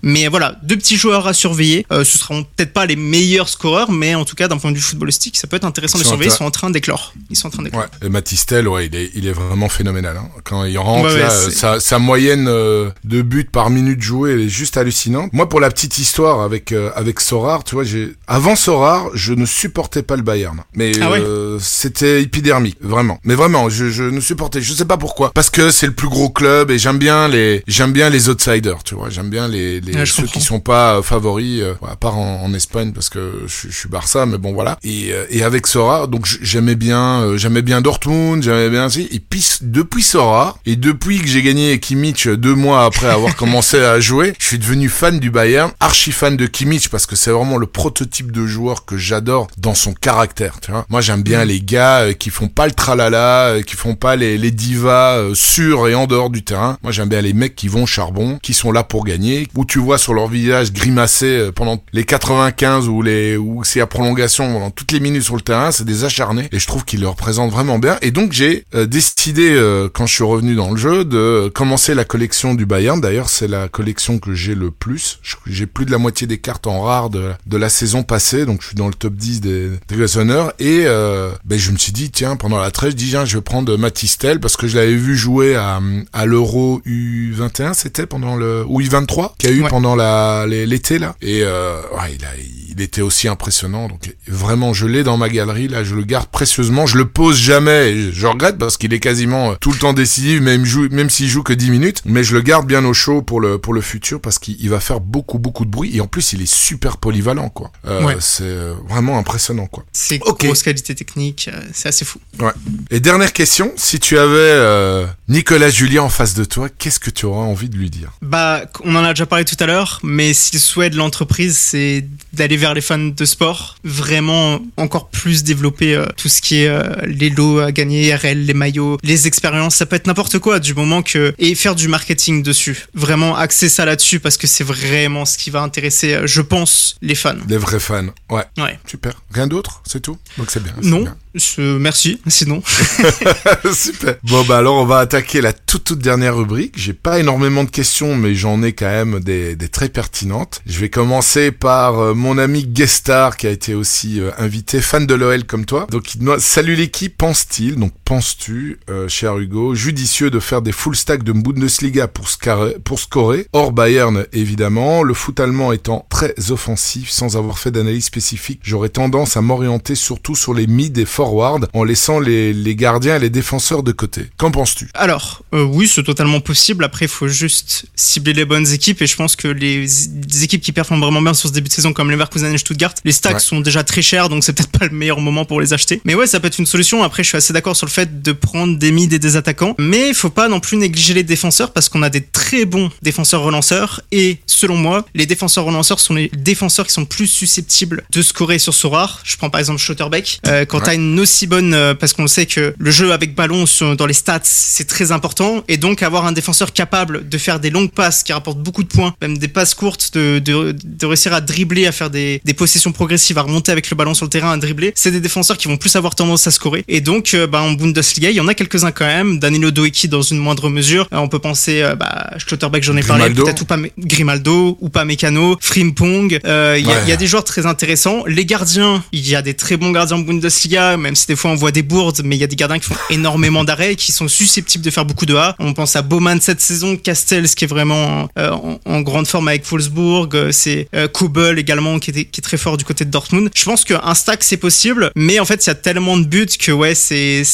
Mais voilà, deux petits joueurs à surveiller. Euh, ce seront peut-être pas les meilleurs scoreurs, mais en tout cas d'un point de vue footballistique, ça peut être intéressant de surveiller. Ils sont en train d'éclore. Ils sont en train d'éclore. Ouais. Et Matistel, ouais, il est, il est vraiment phénoménal. Hein. Quand il rentre, ouais, là, sa, sa moyenne euh, de buts par minute jouée, elle est juste hallucinante. Moi, pour la petite histoire avec euh, avec Sorar, tu vois, j'ai avant Sorar, je ne supportais pas le Bayern, mais Ah ouais euh, c'était épidermique, vraiment. Mais vraiment, je, je ne supportais, je sais pas pourquoi, parce que c'est le plus gros club et j'aime bien les j'aime bien les outsiders, tu vois, j'aime bien les, les Ouais, ceux comprends. qui sont pas euh, favoris, euh, à part en, en Espagne parce que je, je suis Barça, mais bon voilà. Et, euh, et avec Sora, donc j'aimais bien, euh, j'aimais bien Dortmund, j'aimais bien si. Et puis depuis Sora et depuis que j'ai gagné Kimmich deux mois après avoir (laughs) commencé à jouer, je suis devenu fan du Bayern, archi fan de Kimmich parce que c'est vraiment le prototype de joueur que j'adore dans son caractère. Tu vois, moi j'aime bien les gars euh, qui font pas le tralala, euh, qui font pas les, les divas euh, sur et en dehors du terrain. Moi j'aime bien les mecs qui vont charbon, qui sont là pour gagner, où tu vois sur leur visage grimacer euh, pendant les 95 ou les ou c'est à prolongation pendant toutes les minutes sur le terrain, c'est des acharnés et je trouve qu'ils le représentent vraiment bien. Et donc j'ai décidé quand je suis revenu dans le jeu de commencer la collection du Bayern. D'ailleurs c'est la collection que j'ai le plus. J'ai plus de la moitié des cartes en rare de, de la saison passée, donc je suis dans le top 10 des, des collectionneurs. Et ben, je me suis dit tiens pendant la trêve, je dis tiens je vais prendre Matistel parce que je l'avais vu jouer à, à l'Euro U21, c'était pendant le ou U23 qu'il y a eu Ouais. pendant la l'été là. Et euh, ouais, il a il était aussi impressionnant. Donc vraiment, je l'ai dans ma galerie là, je le garde précieusement. Je le pose jamais. et je regrette parce qu'il est quasiment euh, tout le temps décisif, même joue, même s'il joue que 10 minutes. Mais je le garde bien au chaud pour le pour le futur parce qu'il il va faire beaucoup beaucoup de bruit et en plus il est super polyvalent quoi. Euh, Ouais. C'est euh, vraiment impressionnant quoi. C'est Ok. grosse qualité technique, c'est assez fou. Ouais. Et dernière question, si tu avais euh, Nicolas Julien en face de toi, qu'est-ce que tu auras envie de lui dire? Bah, on en a déjà parlé tout à l'heure, mais si le souhait de l'entreprise, c'est d'aller vers les fans de sport, vraiment encore plus développer euh, tout ce qui est euh, les lots à gagner, RL, les maillots, les expériences, ça peut être n'importe quoi du moment que et faire du marketing dessus, vraiment axer ça là-dessus parce que c'est vraiment ce qui va intéresser, euh, je pense, les fans. Des vrais fans. Ouais. Ouais. Super. Rien d'autre, c'est tout? Donc c'est bien. Non, bien. Ce- merci. Sinon, (laughs) Super. Bon bah alors on va attaquer la toute toute dernière rubrique. J'ai pas énormément de questions, mais j'en ai quand même des, des très pertinentes. Je vais commencer par euh, mon ami Guestar qui a été aussi euh, invité, fan de l'OL comme toi. Donc il salut l'équipe. Pense-t-il Donc penses-tu, euh, cher Hugo, judicieux de faire des full stacks de Bundesliga pour scarer- pour scorer? Hors Bayern évidemment. Le foot allemand étant très offensif, sans avoir fait d'analyse spécifique, j'aurais tendance à m'orienter surtout sur les mid et forward en laissant les, les gardiens et les défenseurs de côté. Qu'en penses-tu? Alors, euh, oui, c'est totalement possible. Après, il faut juste cibler les bonnes équipes. Et je pense que les, les équipes qui performent vraiment bien sur ce début de saison, comme Leverkusen et Stuttgart, les stacks Ouais. sont déjà très chers, donc c'est peut-être pas le meilleur moment pour les acheter. Mais ouais, ça peut être une solution. Après, je suis assez d'accord sur le fait de prendre des mid et des attaquants. Mais il faut pas non plus négliger les défenseurs parce qu'on a des très bons défenseurs relanceurs. Et selon moi, les défenseurs relanceurs sont les défenseurs qui sont plus susceptibles de scorer sur Sorar. Je prends par exemple Schotterbeck. Euh, quand Ouais. t'as une une aussi bonne, euh, parce qu'on sait que le jeu avec ballon sur- dans les stats, c'est très important, et donc avoir un défenseur capable de faire des longues passes qui rapportent beaucoup de points, même des passes courtes, de, de, de réussir à dribbler, à faire des, des possessions progressives, à remonter avec le ballon sur le terrain, à dribbler, c'est des défenseurs qui vont plus avoir tendance à scorer. Et donc, euh, bah, en Bundesliga, il y en a quelques-uns quand même. Danilo Doeki dans une moindre mesure. Euh, on peut penser, euh, bah, Schlotterbeck, j'en ai parlé, peut-être Upame- Grimaldo, Upamecano, Frimpong. Euh, Il y, a- Ouais. il y a des joueurs très intéressants. Les gardiens, il y a des très bons gardiens en Bundesliga, même si des fois on voit des bourdes, mais il y a des gardiens qui font énormément d'arrêts, qui sont susceptibles de faire beaucoup de A. On pense à Bowman cette saison, Castells qui est vraiment euh, en, en grande forme avec Wolfsburg, euh, c'est euh, Kubel également qui est, qui est très fort du côté de Dortmund. Je pense qu'un stack c'est possible, mais en fait il y a tellement de buts que ouais c'est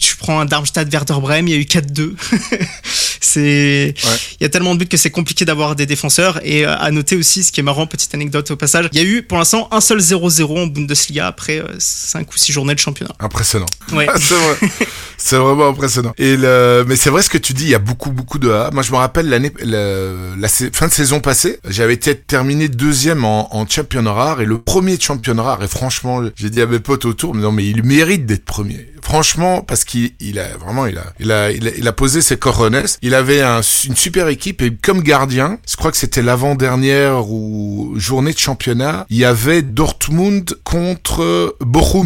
tu prends un Darmstadt Werder Bremen, il y a eu 4-2. (laughs) c'est il y a tellement de buts que c'est compliqué d'avoir des défenseurs et euh, à noter aussi ce qui est marrant petite anecdote au passage, il y a eu pour l'instant un seul 0-0 en Bundesliga après 5 ou 6 journées de championnat. Impressionnant. Ouais. (laughs) c'est vrai. C'est vraiment impressionnant. Et le, mais c'est vrai ce que tu dis, il y a beaucoup, beaucoup de A. Moi, je me rappelle l'année, la, la fin de saison passée, j'avais été terminé deuxième en, en championnat rare et le premier de championnat rare. Et franchement, j'ai dit à mes potes autour, mais non, mais il mérite d'être premier. Franchement, parce qu'il il a vraiment, il a, il a, il a, il a posé ses corones. Il avait un- une super équipe et comme gardien, je crois que c'était l'avant-dernière ou journée de championnat, il y avait Dortmund contre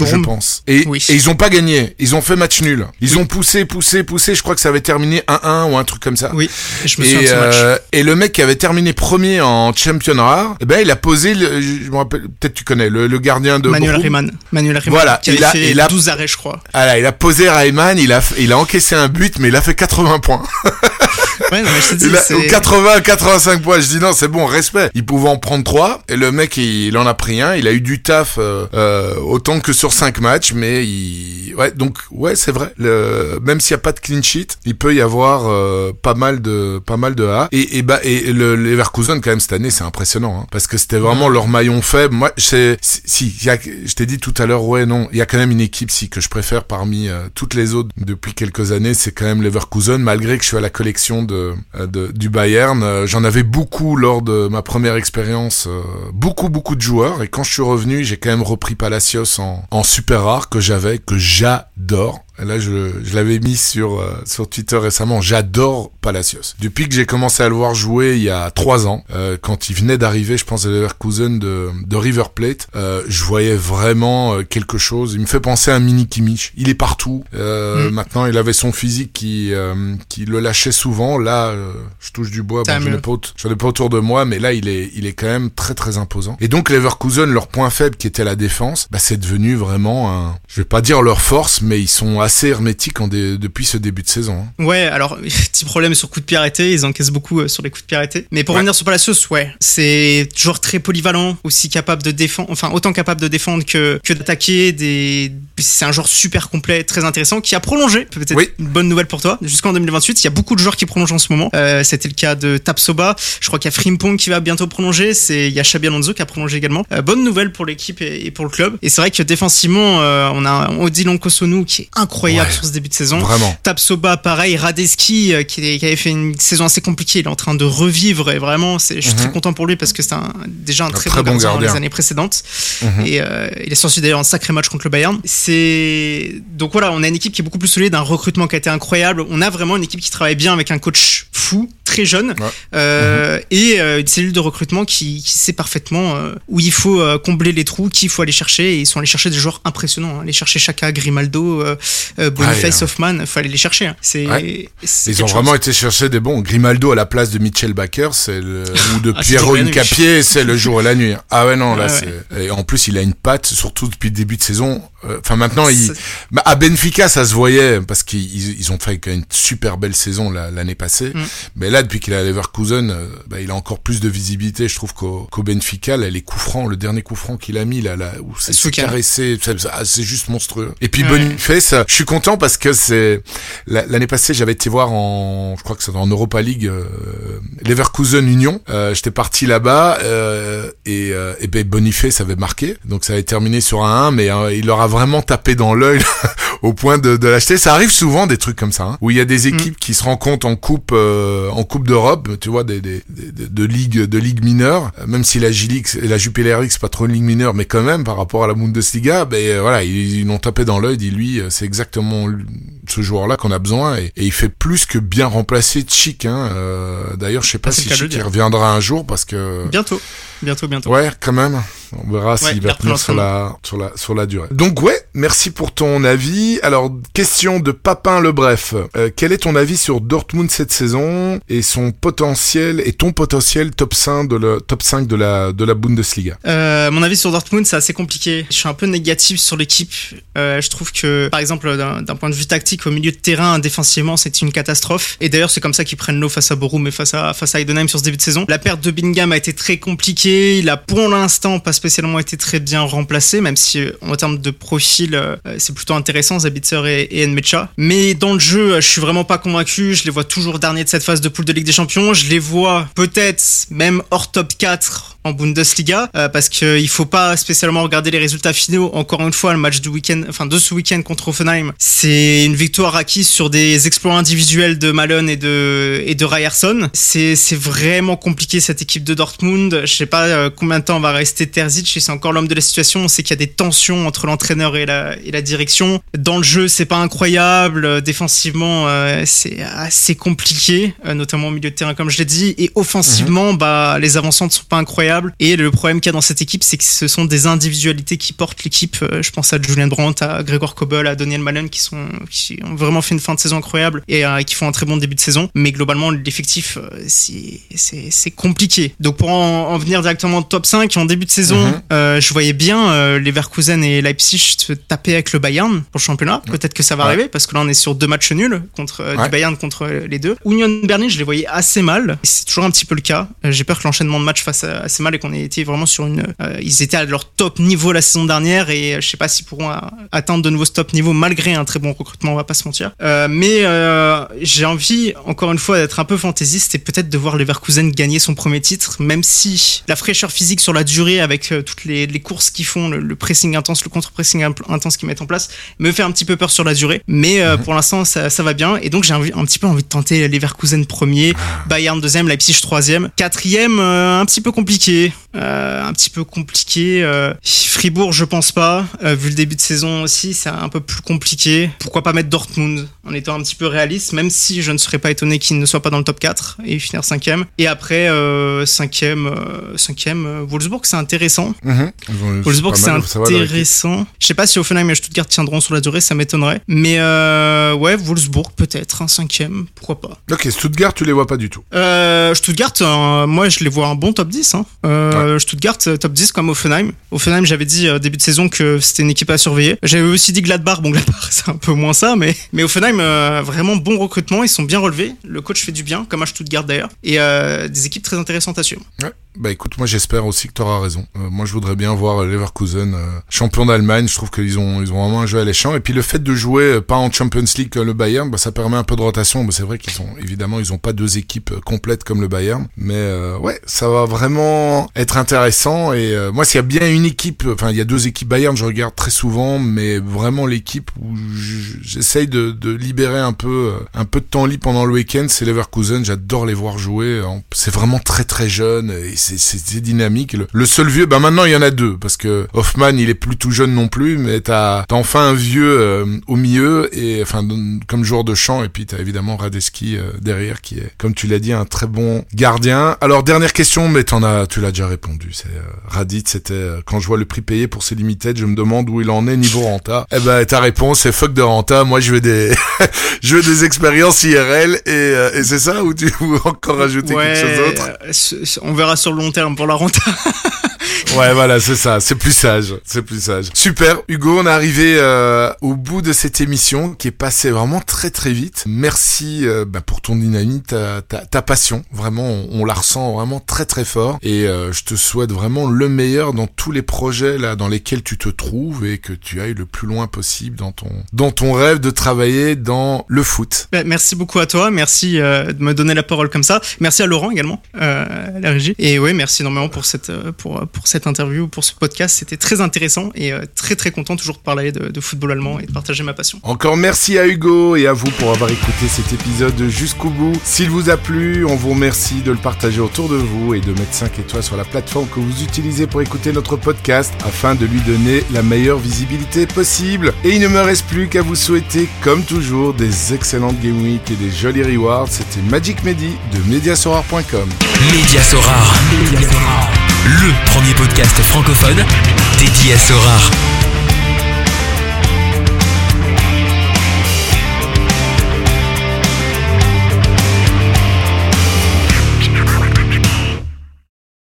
Je pense. Et, Oui. et ils ont pas gagné. Ils ont fait match nul. Ils ont poussé, poussé, poussé. Je crois que ça avait terminé 1-1 ou un truc comme ça. Oui, je me souviens Et, de ce match. euh, et le mec qui avait terminé premier en championnat rare, eh ben il a posé, le, je me rappelle, peut-être tu connais, le, le gardien de Manuel Bochum. Riemann. Manuel Riemann Voilà, qui avait il a- fait il a- 12 arrêts, je crois. Ah là, il a posé Rayman, il a, il a encaissé un but, mais il a fait 80 points. (laughs) Ouais, non, mais je te dis, Il a, c'est- ou 80, 85 points. Je dis non, c'est bon, respect. Il pouvait en prendre trois. Et le mec, il, il en a pris un. Il a eu du taf euh, euh, autant que sur cinq matchs, mais il, ouais, donc ouais, c'est vrai. Le, même s'il y a pas de clean sheet, il peut y avoir euh, pas mal de, pas mal de A. Et, et bah, et le Leverkusen quand même cette année, c'est impressionnant, hein, parce que c'était vraiment leur maillon faible. Moi, c'est, si, y a, je t'ai dit tout à l'heure, ouais, non, il y a quand même une équipe si que je préfère parmi euh, toutes les autres depuis quelques années, c'est quand même Leverkusen, malgré que je suis à la collection du Bayern. Euh, J'en avais beaucoup lors de ma première expérience, euh, beaucoup beaucoup de joueurs. Et quand je suis revenu, j'ai quand même repris Palacios en, en super rare que j'avais, que j'adore. Là, je, je l'avais mis sur euh, sur Twitter récemment. J'adore Palacios. Depuis que j'ai commencé à le voir jouer il y a trois ans, euh, quand il venait d'arriver, je pense à Leverkusen de, de River Plate, euh, je voyais vraiment euh, quelque chose. Il me fait penser à un mini Kimmich. Il est partout. Euh, Mm. Maintenant, il avait son physique qui euh, qui le lâchait souvent. Là, euh, je touche du bois. Bon, je n'ai pas, ai pas autour de moi, mais là, il est il est quand même très très imposant. Et donc Leverkusen, leur point faible qui était la défense, bah, c'est devenu vraiment un, je vais pas dire leur force, mais ils sont assez hermétiques en dé- depuis ce début de saison. hein. Ouais, alors, (laughs) petit problème sur coup de pied arrêté, ils encaissent beaucoup euh, sur les coups de pied arrêtés. Mais pour Ouais. revenir sur Palacios, ouais, c'est joueur très polyvalent, aussi capable de défendre, enfin, autant capable de défendre que, que d'attaquer, des, c'est un joueur super complet, très intéressant, qui a prolongé, peut-être Oui. une bonne nouvelle pour toi, jusqu'en 2028. Il y a beaucoup de joueurs qui prolongent en ce moment. Euh, c'était le cas de Tapsoba. Je crois qu'il y a Frimpong qui va bientôt prolonger. C'est, il y a Xabi Alonso qui a prolongé également. Euh, bonne nouvelle pour l'équipe et, et pour le club. Et c'est vrai que défensivement, euh, on a Odilon Kosunu qui est incroyable Ouais. sur ce début de saison. Vraiment. Tapsoba, pareil, Radeski, euh, qui, qui avait fait une saison assez compliquée, il est en train de revivre et vraiment, je suis Mhm. très content pour lui parce que c'est déjà un, très, très bon bon gardien, dans les années précédentes. Mhm. Et euh, il a sorti d'ailleurs un sacré match contre le Bayern. C'est donc voilà, on a une équipe qui est beaucoup plus solide, un recrutement qui a été incroyable. On a vraiment une équipe qui travaille bien avec un coach fou, très jeune, Ouais. euh, et euh, une cellule de recrutement qui, qui sait parfaitement euh, où il faut combler les trous, qui il faut aller chercher. Et ils sont allés chercher des joueurs impressionnants. hein. Aller chercher Chaka, Grimaldo, Boniface, Ouais, Hoffman. Il faut aller les chercher. hein. C'est Ouais. Ils ont chose. vraiment été chercher des bons. Grimaldo à la place de Mitchell Baker, c'est le, (laughs) ou de Ah, Piero. Incapié, c'est le jour et la nuit. Ah ouais, non, là, Ouais, c'est, et en plus, il a une patte, surtout depuis le début de saison. Enfin, maintenant, il, bah, à Benfica, ça se voyait, parce qu'ils ils- ont fait une super belle saison la- l'année passée. Mm. Mais là, depuis qu'il est à Leverkusen, euh, bah, il a encore plus de visibilité, je trouve, qu'au, qu'au Benfica. Là, les coups francs, le dernier coup franc qu'il a mis, là, là, où c'est, c'est caressé, c'est, c'est juste monstrueux. Et puis, Ouais. Boniface, je suis content parce que c'est, la- l'année passée, j'avais été voir en, je crois que c'était en Europa League, euh, Leverkusen Union. Euh, j'étais parti là-bas, euh, et, euh, et ben Boniface avait marqué. Donc ça avait terminé sur un 1, mais euh, il leur a vraiment tapé dans l'œil (laughs) au point de, de l'acheter. Ça arrive souvent des trucs comme ça, hein, où il y a des équipes qui se rencontrent en coupe, euh, en coupe d'Europe, tu vois, des, des, des- de ligue, de ligue mineure. Euh, Même si la J-League et la Jupiler League c'est pas trop une ligue mineure, mais quand même par rapport à la Bundesliga, ben euh, voilà, ils, ils l'ont tapé dans l'œil. Dit lui, euh, c'est exactement ce joueur-là qu'on a besoin et, et il fait plus que bien remplacer Chic. Hein. Euh, D'ailleurs, je sais pas Ah, si Chic reviendra un jour parce que Bientôt, bientôt, bientôt. Ouais, quand même. On verra Ouais, s'il il va tenir sur la, sur la, sur la durée. Donc ouais, merci pour ton avis. Alors, question de Papin le Bref. Euh, quel est ton avis sur Dortmund cette saison et son potentiel, et ton potentiel top 5 de la, top 5 de la, de la Bundesliga? Euh, mon avis sur Dortmund, c'est assez compliqué. Je suis un peu négatif sur l'équipe. Euh, je trouve que, par exemple, d'un d'un point de vue tactique, au milieu de terrain, défensivement, c'est une catastrophe. Et d'ailleurs, c'est comme ça qu'ils prennent l'eau face à Borum et face à, face à Heidenheim sur ce début de saison. La perte de Bingham a été très compliquée. Il a, pour l'instant, pas spécialement été très bien remplacé, même si, euh, en termes de profil, euh, c'est plutôt intéressant, Zabitzer et, et Nmecha. Mais dans le jeu, euh, je suis vraiment pas convaincu. Je les vois toujours derniers de cette phase de poule de Ligue des Champions. Je les vois peut-être même hors top 4 en Bundesliga euh, parce que il faut pas spécialement regarder les résultats finaux. Encore une fois, le match du week-end, enfin de ce week-end contre Offenheim, c'est une victoire acquise sur des exploits individuels de Malone et de et de Ryerson. C'est c'est vraiment compliqué cette équipe de Dortmund. Je sais pas euh, combien de temps va rester Terzic. et C'est encore l'homme de la situation. On sait qu'il y a des tensions entre l'entraîneur et la et la direction. Dans le jeu, c'est pas incroyable. Euh, Défensivement, euh, c'est assez compliqué, notamment au milieu de terrain comme je l'ai dit. Et offensivement, bah les avancées ne sont pas incroyables. Et le problème qu'il y a dans cette équipe, c'est que ce sont des individualités qui portent l'équipe. Je pense à Julian Brandt, à Gregor Kobel, à Daniel Malone, qui sont qui ont vraiment fait une fin de saison incroyable et euh, qui font un très bon début de saison. Mais globalement, l'effectif, c'est compliqué. Donc pour en, en venir directement au top 5, en début de saison, Mhm. euh, je voyais bien euh, Leverkusen et Leipzig se taper avec le Bayern pour le championnat. Peut-être que ça va Ouais. arriver parce que là on est sur deux matchs nuls contre euh, Ouais. du Bayern contre euh, les deux. Union Berlin, je les voyais assez mal. C'est toujours un petit peu le cas. J'ai peur que l'enchaînement de matchs fasse assez mal et qu'on ait été vraiment sur une. ils étaient à leur top niveau la saison dernière et je sais pas s'ils pourront atteindre de nouveaux top niveau malgré un très bon recrutement. On va pas se mentir. Mais j'ai envie encore une fois d'être un peu fantaisiste et peut-être de voir Leverkusen gagner son premier titre, même si la fraîcheur physique sur la durée avec euh, toutes les, les courses qu'ils font, le, le pressing intense, le contre-pressing intense qu'ils mettent en place, me fait un petit peu peur sur la durée. Mais euh, pour l'instant, ça, ça va bien. Et donc, j'ai envie- un petit peu envie de tenter Leverkusen premier, Bayern deuxième, Leipzig troisième. Quatrième, euh, un petit peu compliqué. Euh, un petit peu compliqué. euh, Fribourg, je pense pas. Euh, vu le début de saison aussi, c'est un peu plus compliqué. Pourquoi pas mettre Dortmund en étant un petit peu réaliste, même si je ne serais pas étonné qu'il ne soit pas dans le top 4 et finir cinquième. Et après, euh, cinquième, euh, cinquième, euh, Wolfsburg, c'est intéressant. Mhm. Wolfsburg, c'est intéressant. Je sais pas si Offenheim et Stuttgart tiendront sur la durée, ça m'étonnerait. Mais ouais, Wolfsburg peut-être, un cinquième, pourquoi pas. Ok, Stuttgart, tu les vois pas du tout. Stuttgart, moi je les vois un bon top 10. Hein. Euh, Stuttgart, euh, top 10 comme Offenheim. Offenheim, j'avais dit euh, début de saison que c'était une équipe à surveiller. J'avais aussi dit Gladbach, bon Gladbach (laughs) c'est un peu moins ça, mais, mais Offenheim, euh, vraiment bon recrutement, ils sont bien relevés. Le coach fait du bien, comme à Stuttgart d'ailleurs. Et des équipes très intéressantes à suivre. Ouais. Bah écoute, moi j'espère aussi que tu auras raison. Euh, moi je voudrais bien voir Leverkusen euh, champion d'Allemagne. Je trouve qu'ils ont ils ont vraiment un jeu alléchant. Et puis le fait de jouer euh, pas en Champions League que le Bayern, bah, ça permet un peu de rotation. Bah, c'est vrai qu'ils sont évidemment ils ont pas deux équipes euh, complètes comme le Bayern, mais euh, ouais ça va vraiment être intéressant. Et euh, moi s'il y a bien une équipe, enfin il y a deux équipes Bayern, je regarde très souvent, mais vraiment l'équipe où j'essaye de, de libérer un peu euh, un peu de temps libre pendant le week-end, c'est Leverkusen. J'adore les voir jouer. C'est vraiment très très jeune c'est- c'est c'est dynamique. Le, le seul vieux, bah maintenant il y en a deux parce que Hoffman il est plus tout jeune non plus, mais t'as as enfin un vieux euh, au milieu et enfin comme joueur de champ et puis t'as évidemment Radeski euh, derrière qui est comme tu l'as dit un très bon gardien. Alors dernière question, mais t'en as tu l'as déjà répondu. C'est euh, Radit, c'était euh, quand je vois le prix payé pour ses limited, je me demande où il en est niveau renta. Eh ben ta réponse c'est fuck de renta. Moi je veux des (laughs) je veux des expériences IRL et, euh, et c'est ça ou tu veux encore rajouter quelque chose d'autre? euh, on verra sur long terme pour la renta. (laughs) Ouais, voilà, c'est ça. C'est plus sage. C'est plus sage. Super. Hugo, on est arrivé euh, au bout de cette émission qui est passée vraiment très très vite. Merci euh, bah, pour ton dynamique, ta, ta, ta passion. Vraiment, on, la ressent vraiment très très fort. Et euh, je te souhaite vraiment le meilleur dans tous les projets là dans lesquels tu te trouves et que tu ailles le plus loin possible dans ton dans ton rêve de travailler dans le foot. Bah, merci beaucoup à toi, merci euh, de me donner la parole comme ça. Merci à Laurent également, euh, la régie. Et ouais, merci énormément pour cette, euh, pour, pour cette interview, pour ce podcast. C'était très intéressant et euh, très très content toujours de parler de, de football allemand et de partager ma passion. Encore merci à Hugo et à vous pour avoir écouté cet épisode jusqu'au bout. S'il vous a plu, on vous remercie de le partager autour de vous et de mettre 5 étoiles sur la plateforme que vous utilisez pour écouter notre podcast afin de lui donner la meilleure visibilité possible. Et il ne me reste plus qu'à vous souhaiter, comme toujours, des excellentes Game Week et des jolis rewards. C'était Magic Medi de Mediasorar.com. Média Sorare. Le premier podcast francophone dédié à Sorare.